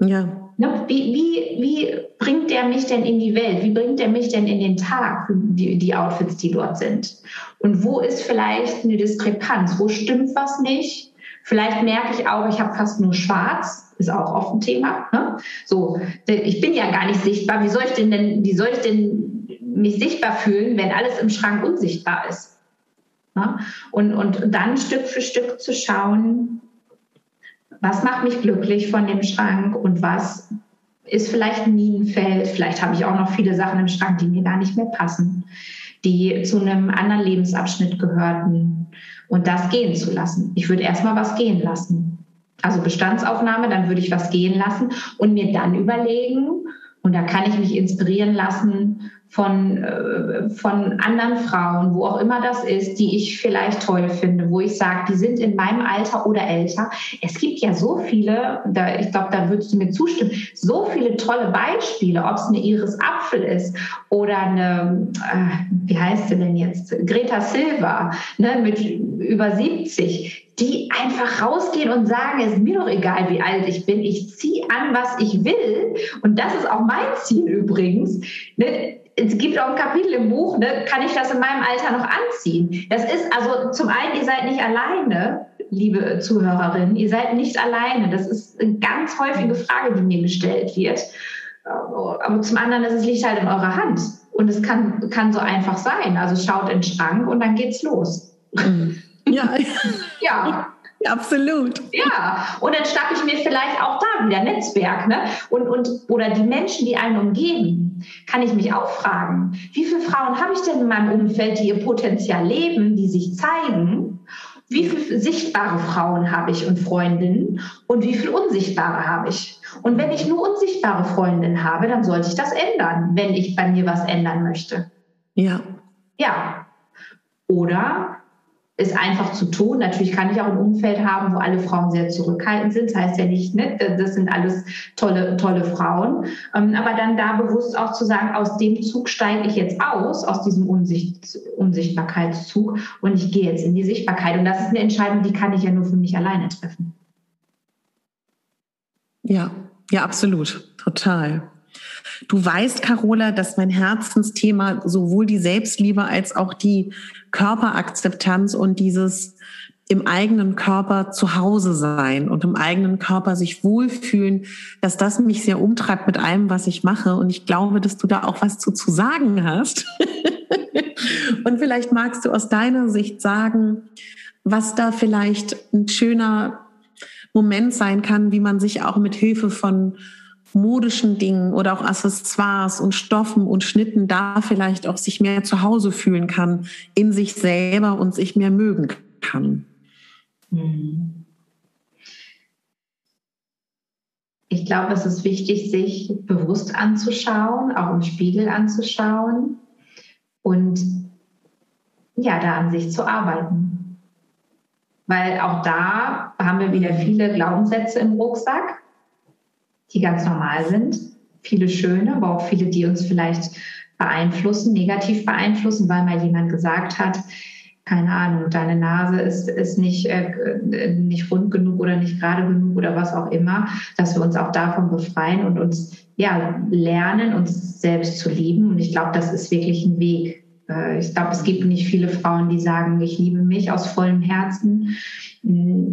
Ja. Ne, wie, wie, wie bringt der mich denn in die Welt? Wie bringt er mich denn in den Tag, die, die Outfits, die dort sind? Und wo ist vielleicht eine Diskrepanz? Wo stimmt was nicht? Vielleicht merke ich auch, ich habe fast nur schwarz, ist auch oft ein Thema. Ne? So, ich bin ja gar nicht sichtbar. Wie soll ich denn, denn wie soll ich denn mich sichtbar fühlen, wenn alles im Schrank unsichtbar ist? Ne? Und, und dann Stück für Stück zu schauen, was macht mich glücklich von dem Schrank und was ist vielleicht ein Minenfeld. Vielleicht habe ich auch noch viele Sachen im Schrank, die mir gar nicht mehr passen, die zu einem anderen Lebensabschnitt gehörten und das gehen zu lassen. Ich würde erstmal was gehen lassen. Also Bestandsaufnahme, dann würde ich was gehen lassen und mir dann überlegen, und da kann ich mich inspirieren lassen von, äh, von anderen Frauen, wo auch immer das ist, die ich vielleicht toll finde, wo ich sage, die sind in meinem Alter oder älter. Es gibt ja so viele, da, ich glaube, da würdest du mir zustimmen, so viele tolle Beispiele, ob es eine Iris Apfel ist oder eine, äh, wie heißt sie denn jetzt, Greta Silva ne, mit über 70, die einfach rausgehen und sagen, es ist mir doch egal, wie alt ich bin, ich ziehe an, was ich will. Und das ist auch mein Ziel übrigens. Ne? Es gibt auch ein Kapitel im Buch, ne, kann ich das in meinem Alter noch anziehen? Das ist also zum einen, ihr seid nicht alleine, liebe Zuhörerinnen, ihr seid nicht alleine. Das ist eine ganz häufige Frage, die mir gestellt wird. Aber zum anderen, das liegt halt in eurer Hand. Und es kann, kann so einfach sein. Also schaut in den Schrank und dann geht's los.
Mhm. Ja. ja. Absolut.
Ja, und dann schnappe ich mir vielleicht auch da wieder Netzwerk, ne? Und, und, oder die Menschen, die einen umgeben, kann ich mich auch fragen, wie viele Frauen habe ich denn in meinem Umfeld, die ihr Potenzial leben, die sich zeigen? Wie viele sichtbare Frauen habe ich und Freundinnen und wie viele unsichtbare habe ich? Und wenn ich nur unsichtbare Freundinnen habe, dann sollte ich das ändern, wenn ich bei mir was ändern möchte.
Ja.
Ja. Oder ist einfach zu tun. Natürlich kann ich auch ein Umfeld haben, wo alle Frauen sehr zurückhaltend sind. Das heißt ja nicht, ne, das sind alles tolle, tolle Frauen. Ähm, aber dann da bewusst auch zu sagen, aus dem Zug steige ich jetzt aus, aus diesem Unsicht, Unsichtbarkeitszug und ich gehe jetzt in die Sichtbarkeit. Und das ist eine Entscheidung, die kann ich ja nur für mich alleine treffen.
Ja, ja, absolut. Total. Du weißt, Carola, dass mein Herzensthema sowohl die Selbstliebe als auch die Körperakzeptanz und dieses im eigenen Körper zu Hause sein und im eigenen Körper sich wohlfühlen, dass das mich sehr umtreibt mit allem, was ich mache. Und ich glaube, dass du da auch was zu, zu sagen hast. und vielleicht magst du aus deiner Sicht sagen, was da vielleicht ein schöner Moment sein kann, wie man sich auch mit Hilfe von modischen Dingen oder auch Accessoires und Stoffen und Schnitten da vielleicht auch sich mehr zu Hause fühlen kann, in sich selber und sich mehr mögen kann. Mhm.
ich glaube, es ist wichtig, sich bewusst anzuschauen, auch im Spiegel anzuschauen und ja, da an sich zu arbeiten. Weil auch da haben wir wieder viele Glaubenssätze im Rucksack, die ganz normal sind. Viele schöne, aber auch viele, die uns vielleicht beeinflussen, negativ beeinflussen, weil mal jemand gesagt hat, keine Ahnung, deine Nase ist, ist nicht, äh, nicht rund genug oder nicht gerade genug oder was auch immer, dass wir uns auch davon befreien und uns ja lernen, uns selbst zu lieben. Und ich glaube, das ist wirklich ein Weg. Äh, ich glaube, es gibt nicht viele Frauen, die sagen, ich liebe mich aus vollem Herzen.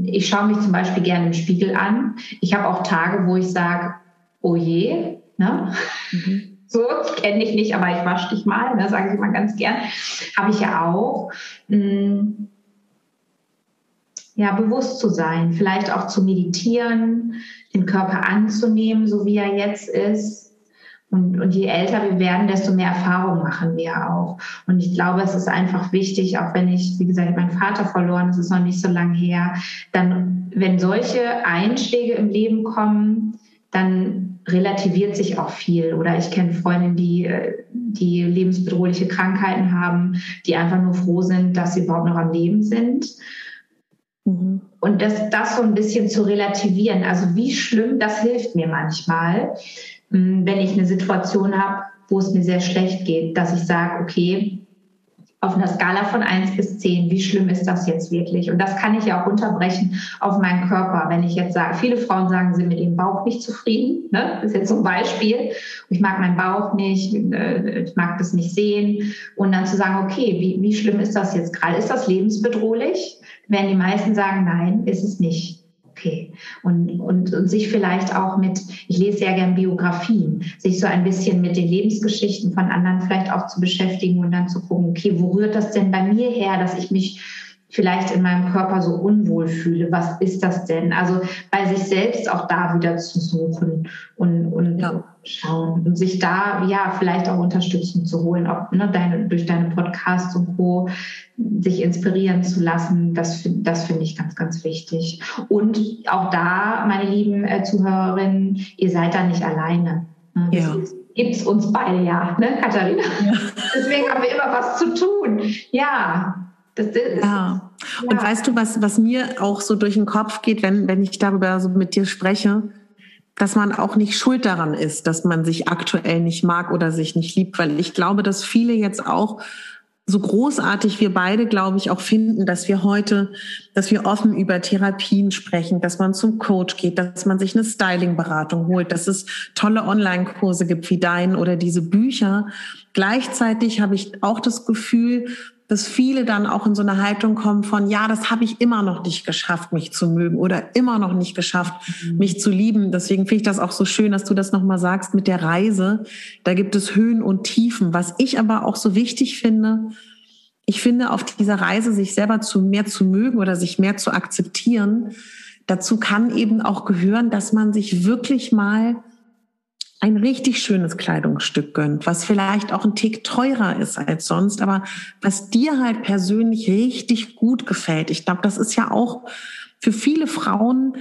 Ich schaue mich zum Beispiel gerne im Spiegel an. Ich habe auch Tage, wo ich sage, oh je, ne? Mhm so, ich kenne dich nicht, aber ich wasche dich mal, ne, sage ich mal ganz gern. Habe ich ja auch. Hm, ja, bewusst zu sein, vielleicht auch zu meditieren, den Körper anzunehmen, so wie er jetzt ist. Und, und je älter wir werden, desto mehr Erfahrung machen wir auch. Und ich glaube, es ist einfach wichtig, auch wenn ich, wie gesagt, meinen Vater verloren, das ist noch nicht so lange her, dann, wenn solche Einschläge im Leben kommen, dann relativiert sich auch viel. Oder ich kenne Freundinnen, die, äh, die lebensbedrohliche Krankheiten haben, die einfach nur froh sind, dass sie überhaupt noch am Leben sind. Mhm. Und das, das so ein bisschen zu relativieren. Also wie schlimm, das hilft mir manchmal, hm, wenn ich eine Situation habe, wo es mir sehr schlecht geht, dass ich sage, okay, auf einer Skala von 1 bis 10, wie schlimm ist das jetzt wirklich? Und das kann ich ja auch unterbrechen auf meinen Körper. Wenn ich jetzt sage, viele Frauen sagen, sie sind mit ihrem Bauch nicht zufrieden. Ne? Das ist jetzt ein Beispiel. Ich mag meinen Bauch nicht, äh, ich mag das nicht sehen. Und dann zu sagen, okay, wie, wie schlimm ist das jetzt gerade? Ist das lebensbedrohlich? Werden die meisten sagen, nein, ist es nicht okay. Und, und, und sich vielleicht auch mit, ich lese sehr gern Biografien, sich so ein bisschen mit den Lebensgeschichten von anderen vielleicht auch zu beschäftigen und dann zu gucken, okay, wo rührt das denn bei mir her, dass ich mich vielleicht in meinem Körper so unwohl fühle. Was ist das denn? Also bei sich selbst auch da wieder zu suchen und, und ja. Schauen und sich da ja vielleicht auch Unterstützung zu holen, ob ne, deine, durch deine Podcasts und Co. sich inspirieren zu lassen. Das, das finde ich ganz, ganz wichtig. Und auch da, meine lieben äh, Zuhörerinnen, ihr seid da nicht alleine. Ne? Ja gibt es uns beide ja, ne, Katharina? Ja. Deswegen haben wir immer was zu tun. Ja,
das ist, ja. Und ja. weißt du, was, was mir auch so durch den Kopf geht, wenn, wenn ich darüber so mit dir spreche, dass man auch nicht schuld daran ist, dass man sich aktuell nicht mag oder sich nicht liebt, weil ich glaube, dass viele jetzt auch so großartig wir beide, glaube ich, auch finden, dass wir heute, dass wir offen über Therapien sprechen, dass man zum Coach geht, dass man sich eine Styling-Beratung holt, dass es tolle Online-Kurse gibt wie dein oder diese Bücher. Gleichzeitig habe ich auch das Gefühl, dass viele dann auch in so eine Haltung kommen von, ja, das habe ich immer noch nicht geschafft, mich zu mögen oder immer noch nicht geschafft, mhm. mich zu lieben. Deswegen finde ich das auch so schön, dass du das nochmal sagst mit der Reise. Da gibt es Höhen und Tiefen. Was ich aber auch so wichtig finde, ich finde, auf dieser Reise sich selber zu mehr zu mögen oder sich mehr zu akzeptieren, dazu kann eben auch gehören, dass man sich wirklich mal ein richtig schönes Kleidungsstück gönnt, was vielleicht auch ein Tick teurer ist als sonst, aber was dir halt persönlich richtig gut gefällt. Ich glaube, das ist ja auch für viele Frauen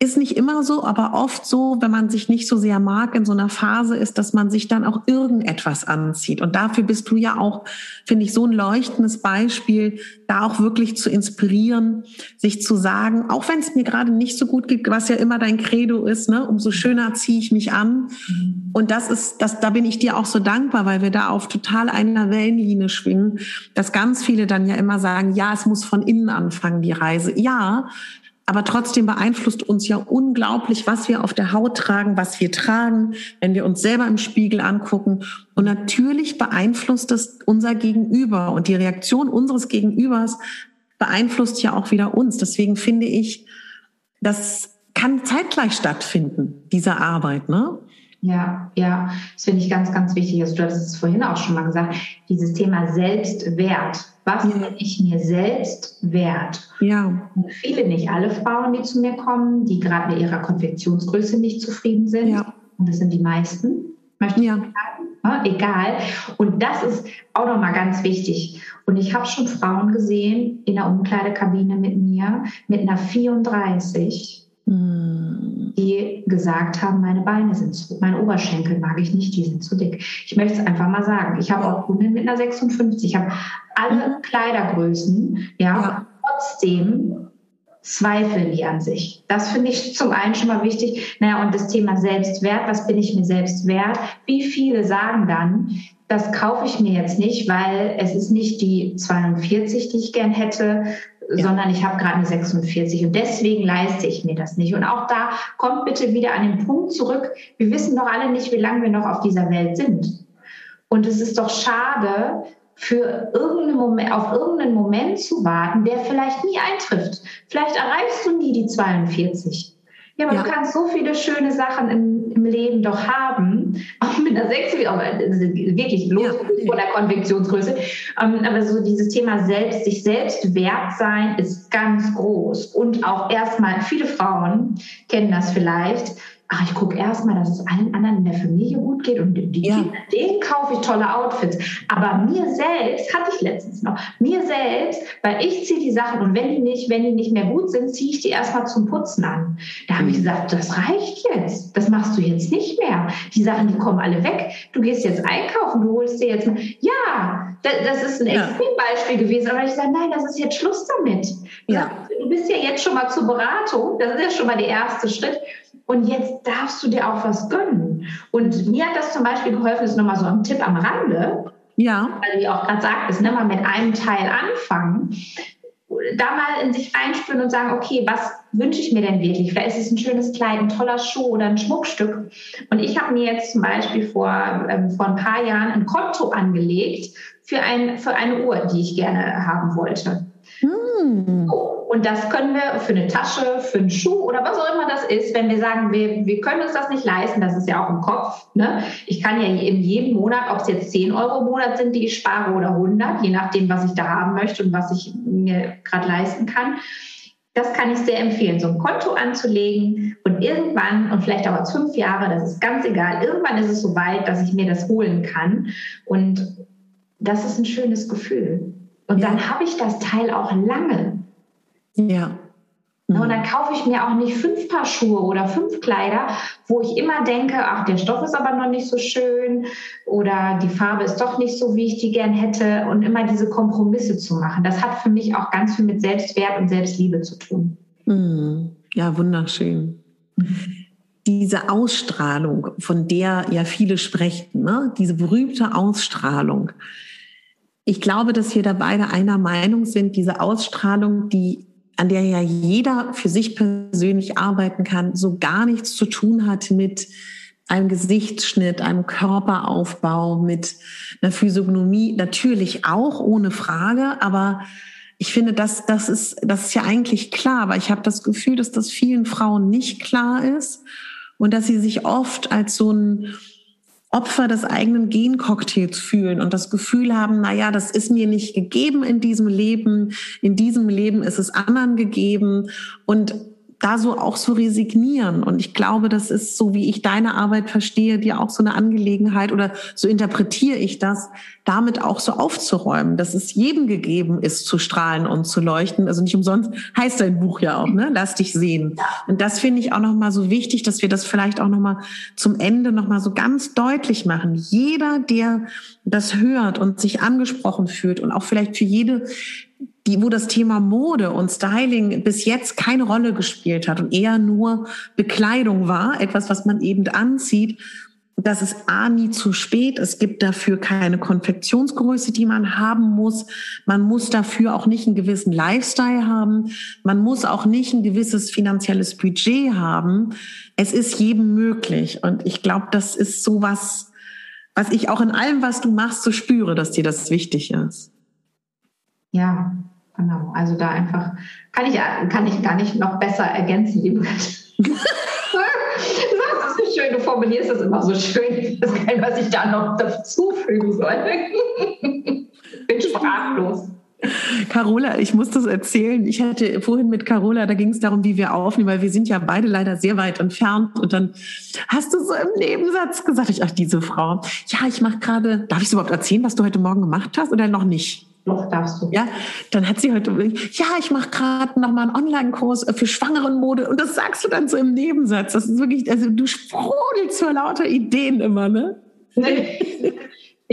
ist nicht immer so, aber oft so, wenn man sich nicht so sehr mag in so einer Phase ist, dass man sich dann auch irgendetwas anzieht. Und dafür bist du ja auch, finde ich, so ein leuchtendes Beispiel, da auch wirklich zu inspirieren, sich zu sagen, auch wenn es mir gerade nicht so gut geht, was ja immer dein Credo ist, ne, umso schöner ziehe ich mich an. Mhm. Und das ist, das, da bin ich dir auch so dankbar, weil wir da auf total einer Wellenlinie schwingen, dass ganz viele dann ja immer sagen, ja, es muss von innen anfangen, die Reise. Ja, aber trotzdem beeinflusst uns ja unglaublich, was wir auf der Haut tragen, was wir tragen, wenn wir uns selber im Spiegel angucken. Und natürlich beeinflusst es unser Gegenüber und die Reaktion unseres Gegenübers beeinflusst ja auch wieder uns. Deswegen finde ich, das kann zeitgleich stattfinden, diese Arbeit, ne?
Ja, ja, das finde ich ganz, ganz wichtig. Also du hattest es vorhin auch schon mal gesagt, dieses Thema Selbstwert. Was ja. bin ich mir selbst wert? Ja. Und viele, nicht alle Frauen, die zu mir kommen, die gerade mit ihrer Konfektionsgröße nicht zufrieden sind. Ja. Und das sind die meisten. Möchte ja. ja. Egal. Und das ist auch nochmal ganz wichtig. Und ich habe schon Frauen gesehen in der Umkleidekabine mit mir, mit einer 34, hm. Die gesagt haben, meine Beine sind zu, meine Oberschenkel mag ich nicht, die sind zu dick. Ich möchte es einfach mal sagen. Ich habe auch Kunden mit einer 56, ich habe alle mhm. Kleidergrößen, ja, ja. trotzdem zweifeln die an sich. Das finde ich zum einen schon mal wichtig. Naja, und das Thema Selbstwert, was bin ich mir selbst wert? Wie viele sagen dann, das kaufe ich mir jetzt nicht, weil es ist nicht die 42, die ich gern hätte, ja. sondern ich habe gerade eine 46 und deswegen leiste ich mir das nicht. Und auch da kommt bitte wieder an den Punkt zurück, wir wissen doch alle nicht, wie lange wir noch auf dieser Welt sind. Und es ist doch schade, für irgendeinen Moment, auf irgendeinen Moment zu warten, der vielleicht nie eintrifft. Vielleicht erreichst du nie die 42. Ja, aber ja. du kannst so viele schöne Sachen im, im Leben doch haben, auch mit einer 6, wirklich los ja. von der Konvektionsgröße. Ähm, aber so dieses Thema selbst, sich selbst wert sein, ist ganz groß. Und auch erstmal, viele Frauen kennen das vielleicht, ach, ich gucke erstmal, dass es allen anderen in der Familie gut geht und die ja. Denen kaufe ich tolle Outfits. Aber mir selbst, hatte ich letztens noch, mir selbst, weil ich ziehe die Sachen und wenn die nicht, wenn die nicht mehr gut sind, ziehe ich die erstmal zum Putzen an. Da habe ich mhm. gesagt, das reicht jetzt. Das machst du jetzt nicht mehr. Die Sachen, die kommen alle weg. Du gehst jetzt einkaufen, du holst dir jetzt, ja, das, ist ein Extrembeispiel gewesen, aber ich sage, nein, das ist jetzt Schluss damit. Ja. Du bist ja jetzt schon mal zur Beratung, das ist ja schon mal der erste Schritt. Und jetzt darfst du dir auch was gönnen. Und mir hat das zum Beispiel geholfen, das ist nochmal so ein Tipp am Rande. Ja. Weil du auch gerade sagtest, ne, mal mit einem Teil anfangen. Da mal in sich reinspüren und sagen, okay, was wünsche ich mir denn wirklich? Vielleicht ist es ein schönes Kleid, ein toller Schuh oder ein Schmuckstück. Und ich habe mir jetzt zum Beispiel vor, ähm, vor ein paar Jahren ein Konto angelegt für, ein, für eine Uhr, die ich gerne haben wollte. Hm. Und das können wir für eine Tasche, für einen Schuh oder was auch immer das ist, wenn wir sagen, wir, wir können uns das nicht leisten, das ist ja auch im Kopf. Ne? Ich kann ja in jedem Monat, ob es jetzt 10 Euro im Monat sind, die ich spare oder 100, je nachdem, was ich da haben möchte und was ich mir gerade leisten kann. Das kann ich sehr empfehlen, so ein Konto anzulegen und irgendwann, und vielleicht dauert es fünf Jahre, das ist ganz egal, irgendwann ist es so weit, dass ich mir das holen kann. Und das ist ein schönes Gefühl. Und dann habe ich das Teil auch lange. Ja. Mhm. Und dann kaufe ich mir auch nicht fünf Paar Schuhe oder fünf Kleider, wo ich immer denke, ach, der Stoff ist aber noch nicht so schön oder die Farbe ist doch nicht so, wie ich die gern hätte und immer diese Kompromisse zu machen. Das hat für mich auch ganz viel mit Selbstwert und Selbstliebe zu tun.
Mhm. Ja, wunderschön. Diese Ausstrahlung, von der ja viele sprechen, ne? diese berühmte Ausstrahlung, ich glaube, dass wir da beide einer Meinung sind, diese Ausstrahlung, die an der ja jeder für sich persönlich arbeiten kann, so gar nichts zu tun hat mit einem Gesichtsschnitt, einem Körperaufbau, mit einer Physiognomie, natürlich auch ohne Frage, aber ich finde, das, das, ist, das ist ja eigentlich klar, aber ich habe das Gefühl, dass das vielen Frauen nicht klar ist und dass sie sich oft als so ein Opfer des eigenen Gencocktails fühlen und das Gefühl haben, na ja, das ist mir nicht gegeben in diesem Leben, in diesem Leben ist es anderen gegeben. Und da so auch so resignieren. Und ich glaube, das ist so, wie ich deine Arbeit verstehe, dir auch so eine Angelegenheit oder so interpretiere ich das, damit auch so aufzuräumen, dass es jedem gegeben ist, zu strahlen und zu leuchten. Also nicht umsonst heißt dein Buch ja auch, ne? Lass dich sehen. Und das finde ich auch nochmal so wichtig, dass wir das vielleicht auch nochmal zum Ende nochmal so ganz deutlich machen. Jeder, der das hört und sich angesprochen fühlt und auch vielleicht für jede, die, wo das Thema Mode und Styling bis jetzt keine Rolle gespielt hat und eher nur Bekleidung war, etwas, was man eben anzieht, dass es A nie zu spät. Es gibt dafür keine Konfektionsgröße, die man haben muss. Man muss dafür auch nicht einen gewissen Lifestyle haben. Man muss auch nicht ein gewisses finanzielles Budget haben. Es ist jedem möglich. Und ich glaube, das ist so was, was ich auch in allem, was du machst, so spüre, dass dir das wichtig ist.
Ja, Genau, also da einfach kann ich, kann ich gar nicht noch besser ergänzen, liebe Das ist so schön, du formulierst das immer so schön. Weiß gar nicht, was ich da noch dazufügen soll. Bin sprachlos.
Carola, ich muss das erzählen. Ich hatte vorhin mit Carola, da ging es darum, wie wir aufnehmen, weil wir sind ja beide leider sehr weit entfernt. Und dann hast du so im Nebensatz gesagt, ich, ach, diese Frau. Ja, ich mache gerade, darf ich es überhaupt erzählen, was du heute Morgen gemacht hast oder noch nicht?
Doch, darfst du.
Ja, dann hat sie heute, ja, ich mache gerade nochmal einen Online-Kurs für Schwangerenmode und das sagst du dann so im Nebensatz. Das ist wirklich, also du sprudelst vor lauter Ideen immer, ne?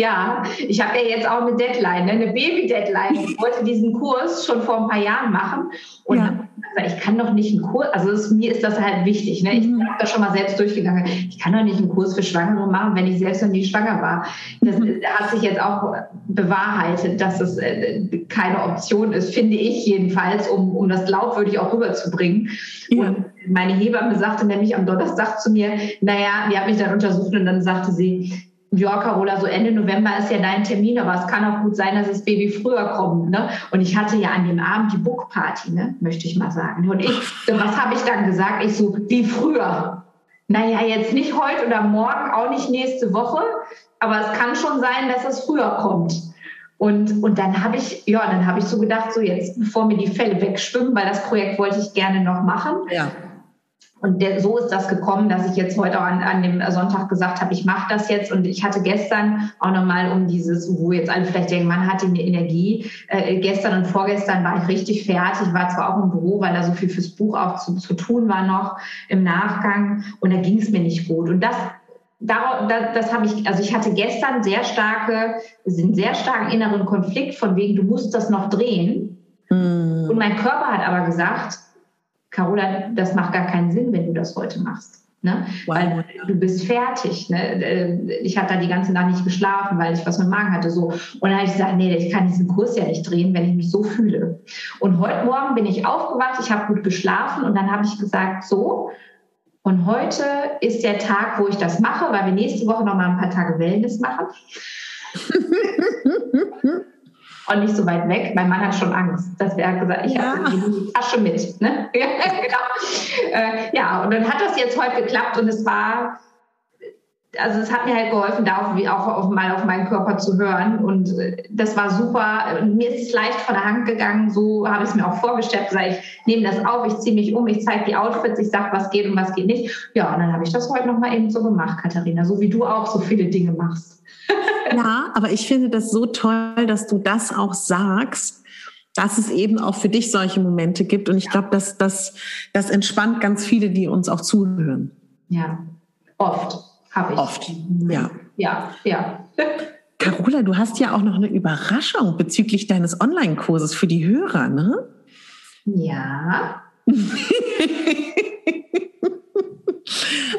Ja, ich habe ja jetzt auch eine Deadline, ne? eine Baby-Deadline. Ich wollte diesen Kurs schon vor ein paar Jahren machen und ja. ich kann doch nicht einen Kurs, also ist, mir ist das halt wichtig. Ne? Ich mhm. habe da schon mal selbst durchgegangen. Ich kann doch nicht einen Kurs für Schwangere machen, wenn ich selbst noch nie schwanger war. Das mhm. hat sich jetzt auch bewahrheitet, dass es äh, keine Option ist, finde ich jedenfalls, um, um das glaubwürdig auch rüberzubringen. Ja. Und meine Hebamme sagte nämlich am Donnerstag zu mir, naja, die hat mich dann untersucht und dann sagte sie, ja, Carola, so Ende November ist ja dein Termin, aber es kann auch gut sein, dass das Baby früher kommt. Ne? Und ich hatte ja an dem Abend die Bookparty, ne? möchte ich mal sagen. Und ich, was habe ich dann gesagt? Ich so, wie früher? Naja, jetzt nicht heute oder morgen, auch nicht nächste Woche, aber es kann schon sein, dass es früher kommt. Und, und dann habe ich, ja, dann habe ich so gedacht, so jetzt, bevor mir die Fälle wegschwimmen, weil das Projekt wollte ich gerne noch machen. Ja. Und der, so ist das gekommen, dass ich jetzt heute auch an, an dem Sonntag gesagt habe, ich mache das jetzt. Und ich hatte gestern auch nochmal um dieses, wo jetzt alle vielleicht denken, man hat die Energie. Äh, gestern und vorgestern war ich richtig fertig, war zwar auch im Büro, weil da so viel fürs Buch auch zu, zu tun war noch im Nachgang. Und da ging es mir nicht gut. Und das Darauf, das, das habe ich, also ich hatte gestern sehr starke, einen sehr starken inneren Konflikt von wegen, du musst das noch drehen. Mm. Und mein Körper hat aber gesagt, Carola, das macht gar keinen Sinn, wenn du das heute machst. Ne? Wow. Weil du bist fertig. Ne? Äh, ich hatte da die ganze Nacht nicht geschlafen, weil ich was mit dem Magen hatte. So. Und dann habe ich gesagt, nee, ich kann diesen Kurs ja nicht drehen, wenn ich mich so fühle. Und heute Morgen bin ich aufgewacht, ich habe gut geschlafen und dann habe ich gesagt, so, und heute ist der Tag, wo ich das mache, weil wir nächste Woche noch mal ein paar Tage Wellness machen. und nicht so weit weg. Mein Mann hat schon Angst, dass er gesagt ich ja. habe die Tasche mit. Ne? ja, genau. Äh, ja, und dann hat das jetzt heute geklappt und es war, also es hat mir halt geholfen, da auch, auch auf, mal auf meinen Körper zu hören und äh, das war super. Mir ist es leicht von der Hand gegangen, so habe ich es mir auch vorgestellt, gesagt, ich nehme das auf, ich ziehe mich um, ich zeige die Outfits, ich sage, was geht und was geht nicht. Ja, und dann habe ich das heute nochmal eben so gemacht, Katharina, so wie du auch so viele Dinge machst.
Ja, aber ich finde das so toll, dass du das auch sagst, dass es eben auch für dich solche Momente gibt. Und ich glaube, dass das, das entspannt ganz viele, die uns auch zuhören.
Ja, oft habe ich.
Oft, ja.
Ja, ja.
Carola, du hast ja auch noch eine Überraschung bezüglich deines Online-Kurses für die Hörer, ne?
Ja.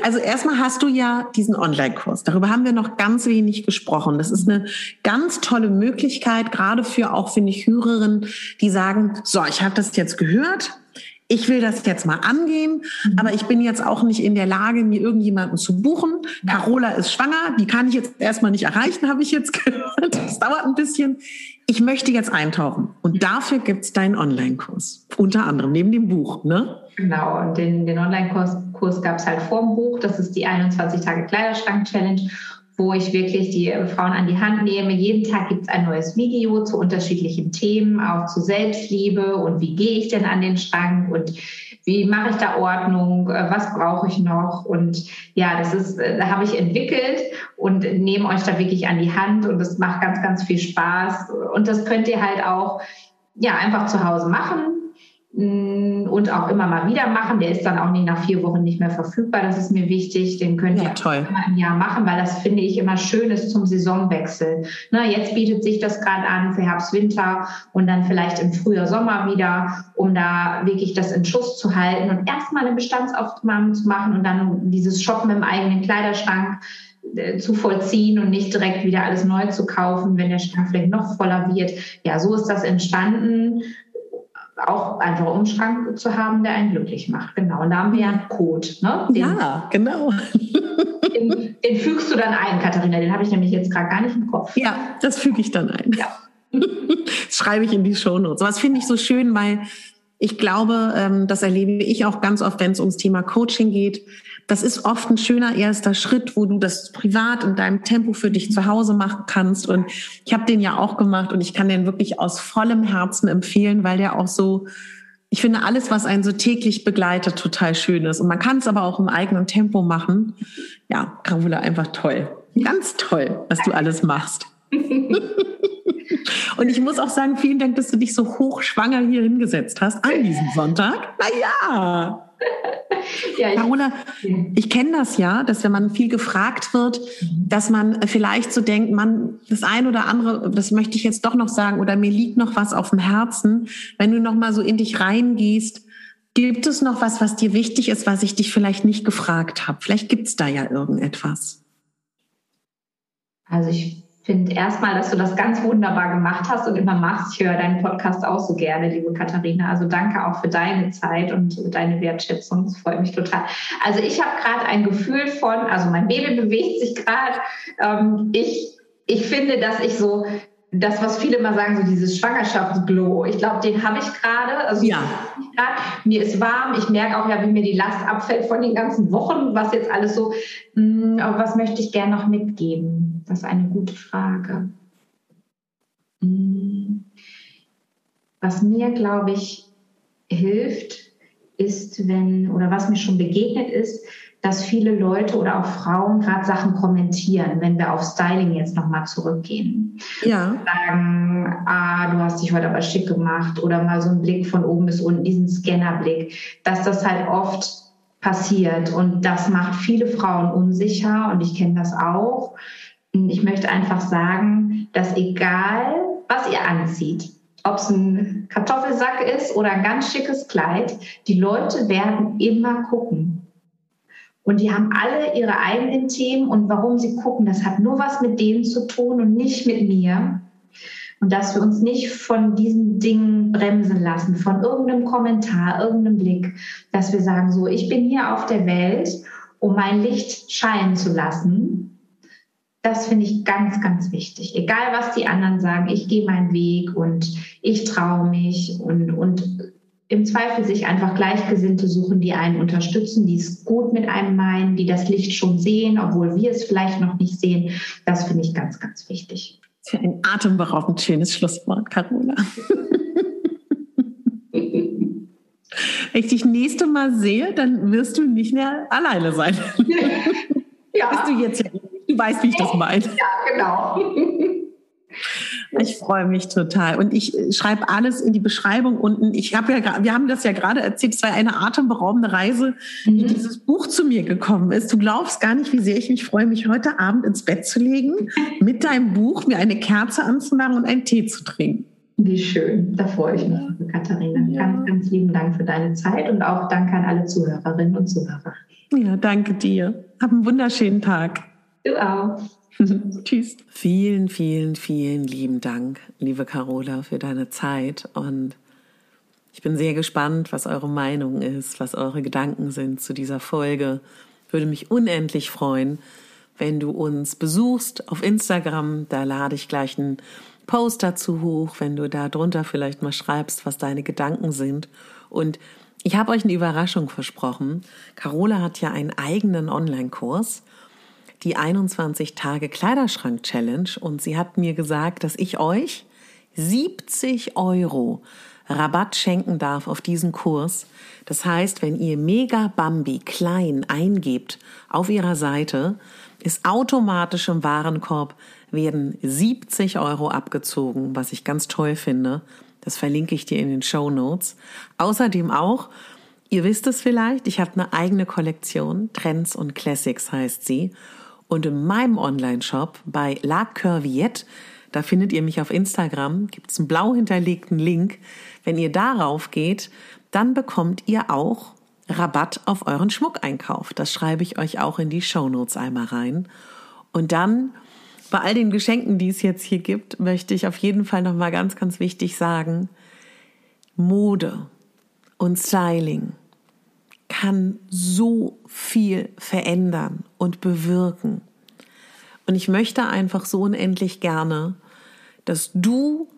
Also erstmal hast du ja diesen Online-Kurs. Darüber haben wir noch ganz wenig gesprochen. Das ist eine ganz tolle Möglichkeit, gerade für auch, finde ich, Hörerinnen, die sagen, so, ich habe das jetzt gehört, ich will das jetzt mal angehen, mhm. aber ich bin jetzt auch nicht in der Lage, mir irgendjemanden zu buchen. Carola ist schwanger, die kann ich jetzt erstmal nicht erreichen, habe ich jetzt gehört. Das dauert ein bisschen. Ich möchte jetzt eintauchen. Und dafür gibt es deinen Online-Kurs. Unter anderem, neben dem Buch, ne?
Genau, und den, den Online-Kurs Kurs gab es halt vor dem Buch. Das ist die 21 Tage Kleiderschrank-Challenge wo ich wirklich die Frauen an die Hand nehme. Jeden Tag gibt es ein neues Video zu unterschiedlichen Themen, auch zu Selbstliebe und wie gehe ich denn an den Schrank und wie mache ich da Ordnung, äh, was brauche ich noch und ja, das ist, äh, da habe ich entwickelt und nehme euch da wirklich an die Hand und das macht ganz, ganz viel Spaß und das könnt ihr halt auch ja einfach zu Hause machen und auch immer mal wieder machen. Der ist dann auch nicht nach vier Wochen nicht mehr verfügbar. Das ist mir wichtig. Den könnt ihr ja, toll. immer im Jahr machen, weil das finde ich immer schön ist zum Saisonwechsel. Ne, jetzt bietet sich das gerade an für Herbst, Winter und dann vielleicht im Frühjahr, Sommer wieder, um da wirklich das in Schuss zu halten und erstmal eine Bestandsaufnahme zu machen und dann dieses Shoppen im eigenen Kleiderschrank äh, zu vollziehen und nicht direkt wieder alles neu zu kaufen, wenn der Schrank vielleicht noch voller wird. Ja, so ist das entstanden auch einfach einen Schrank zu haben, der einen glücklich macht. Genau. Und da haben wir ja einen Code. Ne?
Den, ja, genau.
Den, den, fügst du dann ein, Katharina. Den habe ich nämlich jetzt gerade gar nicht im Kopf.
Ja, das füge ich dann ein. Ja. Das schreibe ich in die Shownotes. Was finde ich so schön, weil ich glaube, ähm, das erlebe ich auch ganz oft, wenn es ums Thema Coaching geht, das ist oft ein schöner erster Schritt, wo du das privat in deinem Tempo für dich zu Hause machen kannst. Und ich habe den ja auch gemacht und ich kann den wirklich aus vollem Herzen empfehlen, weil der auch so, ich finde alles, was einen so täglich begleitet, total schön ist. Und man kann es aber auch im eigenen Tempo machen. Ja, Carola, einfach toll. Ganz toll, was du alles machst. Und ich muss auch sagen, vielen Dank, dass du dich so hochschwanger hier hingesetzt hast an diesem Sonntag. Naja. Ja, ich, Carola, ich kenne das ja, dass wenn man viel gefragt wird, dass man vielleicht so denkt, man, das eine oder andere, das möchte ich jetzt doch noch sagen, oder mir liegt noch was auf dem Herzen. Wenn du noch mal so in dich reingehst, gibt es noch was, was dir wichtig ist, was ich dich vielleicht nicht gefragt habe? Vielleicht gibt es da ja irgendetwas.
Also ich finde erstmal, dass du das ganz wunderbar gemacht hast und immer machst. Ich höre deinen Podcast auch so gerne, liebe Katharina. Also danke auch für deine Zeit und deine Wertschätzung. Das freut mich total. Also ich habe gerade ein Gefühl von, also mein Baby bewegt sich gerade. Ähm, ich, ich finde, dass ich so das, was viele immer sagen, so dieses Schwangerschaftsglow, ich glaube, den habe ich gerade. Also ja. Grad. Mir ist warm, ich merke auch ja, wie mir die Last abfällt von den ganzen Wochen, was jetzt alles so, mh, hm, aber was möchte ich gerne noch mitgeben? Das ist eine gute Frage. Hm. Was mir, glaube ich, hilft, ist, wenn, oder was mir schon begegnet ist, dass viele Leute oder auch Frauen gerade Sachen kommentieren, wenn wir auf Styling jetzt nochmal zurückgehen. Ja. Sagen, ah, du hast dich heute aber schick gemacht oder mal so ein Blick von oben bis unten, diesen Scannerblick, dass das halt oft passiert und das macht viele Frauen unsicher und ich kenne das auch. Ich möchte einfach sagen, dass egal, was ihr anzieht, ob es ein Kartoffelsack ist oder ein ganz schickes Kleid, die Leute werden immer gucken. Und die haben alle ihre eigenen Themen und warum sie gucken, das hat nur was mit denen zu tun und nicht mit mir. Und dass wir uns nicht von diesen Dingen bremsen lassen, von irgendeinem Kommentar, irgendeinem Blick, dass wir sagen, so, ich bin hier auf der Welt, um mein Licht scheinen zu lassen. Das finde ich ganz, ganz wichtig. Egal, was die anderen sagen, ich gehe meinen Weg und ich traue mich und, und im Zweifel sich einfach Gleichgesinnte suchen, die einen unterstützen, die es gut mit einem meinen, die das Licht schon sehen, obwohl wir es vielleicht noch nicht sehen. Das finde ich ganz, ganz wichtig.
Für ein atemberaubend schönes Schlusswort, Carola. Wenn ich dich nächste Mal sehe, dann wirst du nicht mehr alleine sein. Ja. Bist du jetzt ja. Du weißt, wie ich das meine.
Ja, genau.
Ich freue mich total. Und ich äh, schreibe alles in die Beschreibung unten. Ich habe ja, wir haben das ja gerade erzählt, es war eine atemberaubende Reise, wie mhm. dieses Buch zu mir gekommen ist. Du glaubst gar nicht, wie sehr ich mich freue, mich heute Abend ins Bett zu legen, mit deinem Buch, mir eine Kerze anzumachen und einen Tee zu trinken.
Wie schön. Da freue ich mich, Katharina. Ja. Ganz, ganz lieben Dank für deine Zeit und auch danke an alle Zuhörerinnen und Zuhörer.
Ja, danke dir. Hab einen wunderschönen Tag.
Du auch.
Tschüss. Vielen, vielen, vielen lieben Dank, liebe Carola, für deine Zeit. Und ich bin sehr gespannt, was eure Meinung ist, was eure Gedanken sind zu dieser Folge. Würde mich unendlich freuen, wenn du uns besuchst auf Instagram. Da lade ich gleich einen Post dazu hoch, wenn du da drunter vielleicht mal schreibst, was deine Gedanken sind. Und ich habe euch eine Überraschung versprochen. Carola hat ja einen eigenen Online-Kurs die 21 Tage Kleiderschrank Challenge und sie hat mir gesagt, dass ich euch 70 Euro Rabatt schenken darf auf diesen Kurs. Das heißt, wenn ihr Mega Bambi klein eingebt auf ihrer Seite, ist automatisch im Warenkorb werden 70 Euro abgezogen, was ich ganz toll finde. Das verlinke ich dir in den Show Notes. Außerdem auch, ihr wisst es vielleicht, ich habe eine eigene Kollektion, Trends und Classics heißt sie. Und in meinem Online-Shop bei La Curviette, da findet ihr mich auf Instagram, gibt es einen blau hinterlegten Link. Wenn ihr darauf geht, dann bekommt ihr auch Rabatt auf euren Schmuckeinkauf. Das schreibe ich euch auch in die Show Notes einmal rein. Und dann bei all den Geschenken, die es jetzt hier gibt, möchte ich auf jeden Fall noch mal ganz, ganz wichtig sagen: Mode und Styling kann so viel verändern und bewirken. Und ich möchte einfach so unendlich gerne, dass du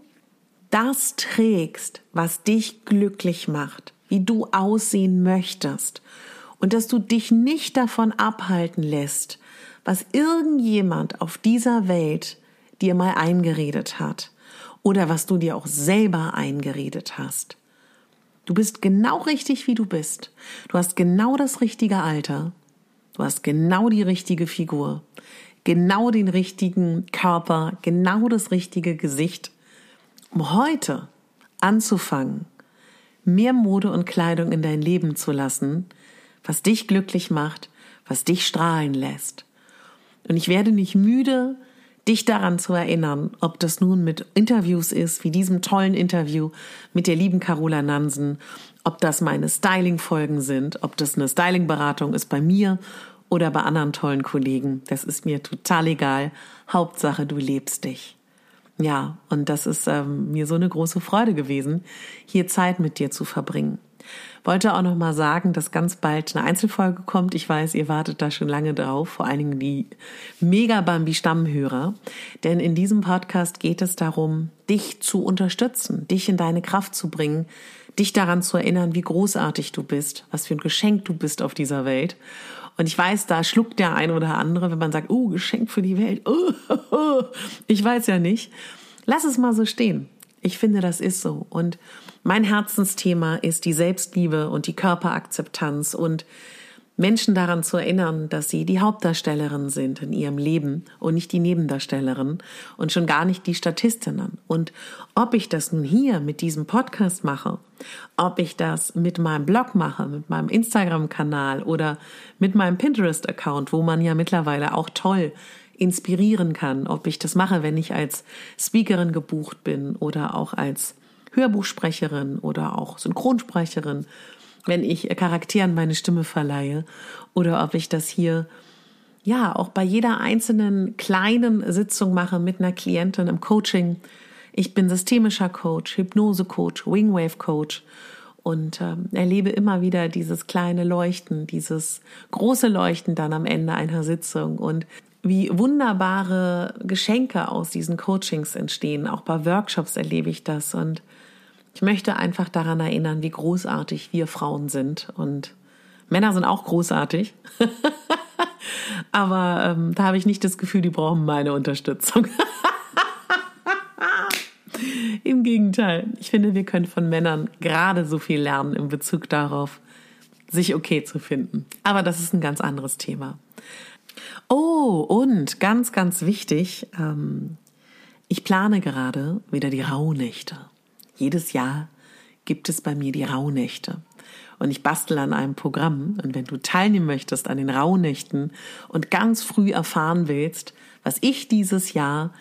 das trägst, was dich glücklich macht, wie du aussehen möchtest und dass du dich nicht davon abhalten lässt, was irgendjemand auf dieser Welt dir mal eingeredet hat oder was du dir auch selber eingeredet hast. Du bist genau richtig, wie du bist. Du hast genau das richtige Alter. Du hast genau die richtige Figur. Genau den richtigen Körper. Genau das richtige Gesicht. um heute anzufangen, mehr Mode und Kleidung in dein Leben zu lassen, was dich glücklich macht, was dich strahlen lässt. Und ich werde nicht müde, dich daran zu erinnern, ob das nun mit Interviews ist, wie diesem tollen Interview mit der lieben Carola Nansen, ob das meine Styling-Folgen sind, ob das eine Styling-Beratung ist bei mir oder bei anderen tollen Kollegen. Das ist mir total egal. Hauptsache, du lebst dich. Ja, und das ist ähm, mir so eine große Freude gewesen, hier Zeit mit dir zu verbringen. Wollte auch noch mal sagen, dass ganz bald eine Einzelfolge kommt. Ich weiß, ihr wartet da schon lange drauf, vor allen Dingen die Mega Bambi Stammhörer, denn in diesem Podcast geht es darum, dich zu unterstützen, dich in deine Kraft zu bringen, dich daran zu erinnern, wie großartig du bist, was für ein Geschenk du bist auf dieser Welt. Und ich weiß, da schluckt der ein oder andere, wenn man sagt, oh, Geschenk für die Welt. Oh, oh, oh. Ich weiß ja nicht. Lass es mal so stehen. Ich finde, das ist so. Und mein Herzensthema ist die Selbstliebe und die Körperakzeptanz und Menschen daran zu erinnern, dass sie die Hauptdarstellerin sind in ihrem Leben und nicht die Nebendarstellerin und schon gar nicht die Statistinnen. Und ob ich das nun hier mit diesem Podcast mache, ob ich das mit meinem Blog mache, mit meinem Instagram-Kanal oder mit meinem Pinterest-Account, wo man ja mittlerweile auch toll inspirieren kann, ob ich das mache, wenn ich als Speakerin gebucht bin oder auch als Hörbuchsprecherin oder auch Synchronsprecherin, wenn ich Charakteren meine Stimme verleihe oder ob ich das hier ja auch bei jeder einzelnen kleinen Sitzung mache mit einer Klientin im Coaching. Ich bin systemischer Coach, Hypnose-Coach, Wingwave-Coach und äh, erlebe immer wieder dieses kleine Leuchten, dieses große Leuchten dann am Ende einer Sitzung und wie wunderbare Geschenke aus diesen Coachings entstehen. Auch bei Workshops erlebe ich das und ich möchte einfach daran erinnern, wie großartig wir Frauen sind und Männer sind auch großartig. Aber ähm, da habe ich nicht das Gefühl, die brauchen meine Unterstützung. Im Gegenteil, ich finde, wir können von Männern gerade so viel lernen in Bezug darauf, sich okay zu finden. Aber das ist ein ganz anderes Thema. Oh, und ganz, ganz wichtig, ähm, ich plane gerade wieder die Rauhnächte. Jedes Jahr gibt es bei mir die Rauhnächte. Und ich bastel an einem Programm. Und wenn du teilnehmen möchtest an den Rauhnächten und ganz früh erfahren willst, was ich dieses Jahr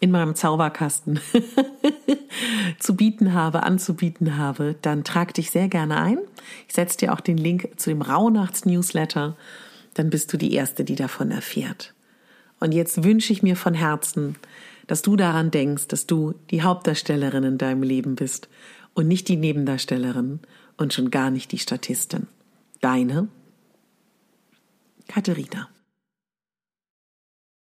in meinem Zauberkasten zu bieten habe, anzubieten habe, dann trag dich sehr gerne ein. Ich setze dir auch den Link zu dem Rauhnachts-Newsletter dann bist du die Erste, die davon erfährt. Und jetzt wünsche ich mir von Herzen, dass du daran denkst, dass du die Hauptdarstellerin in deinem Leben bist und nicht die Nebendarstellerin und schon gar nicht die Statistin. Deine Katharina.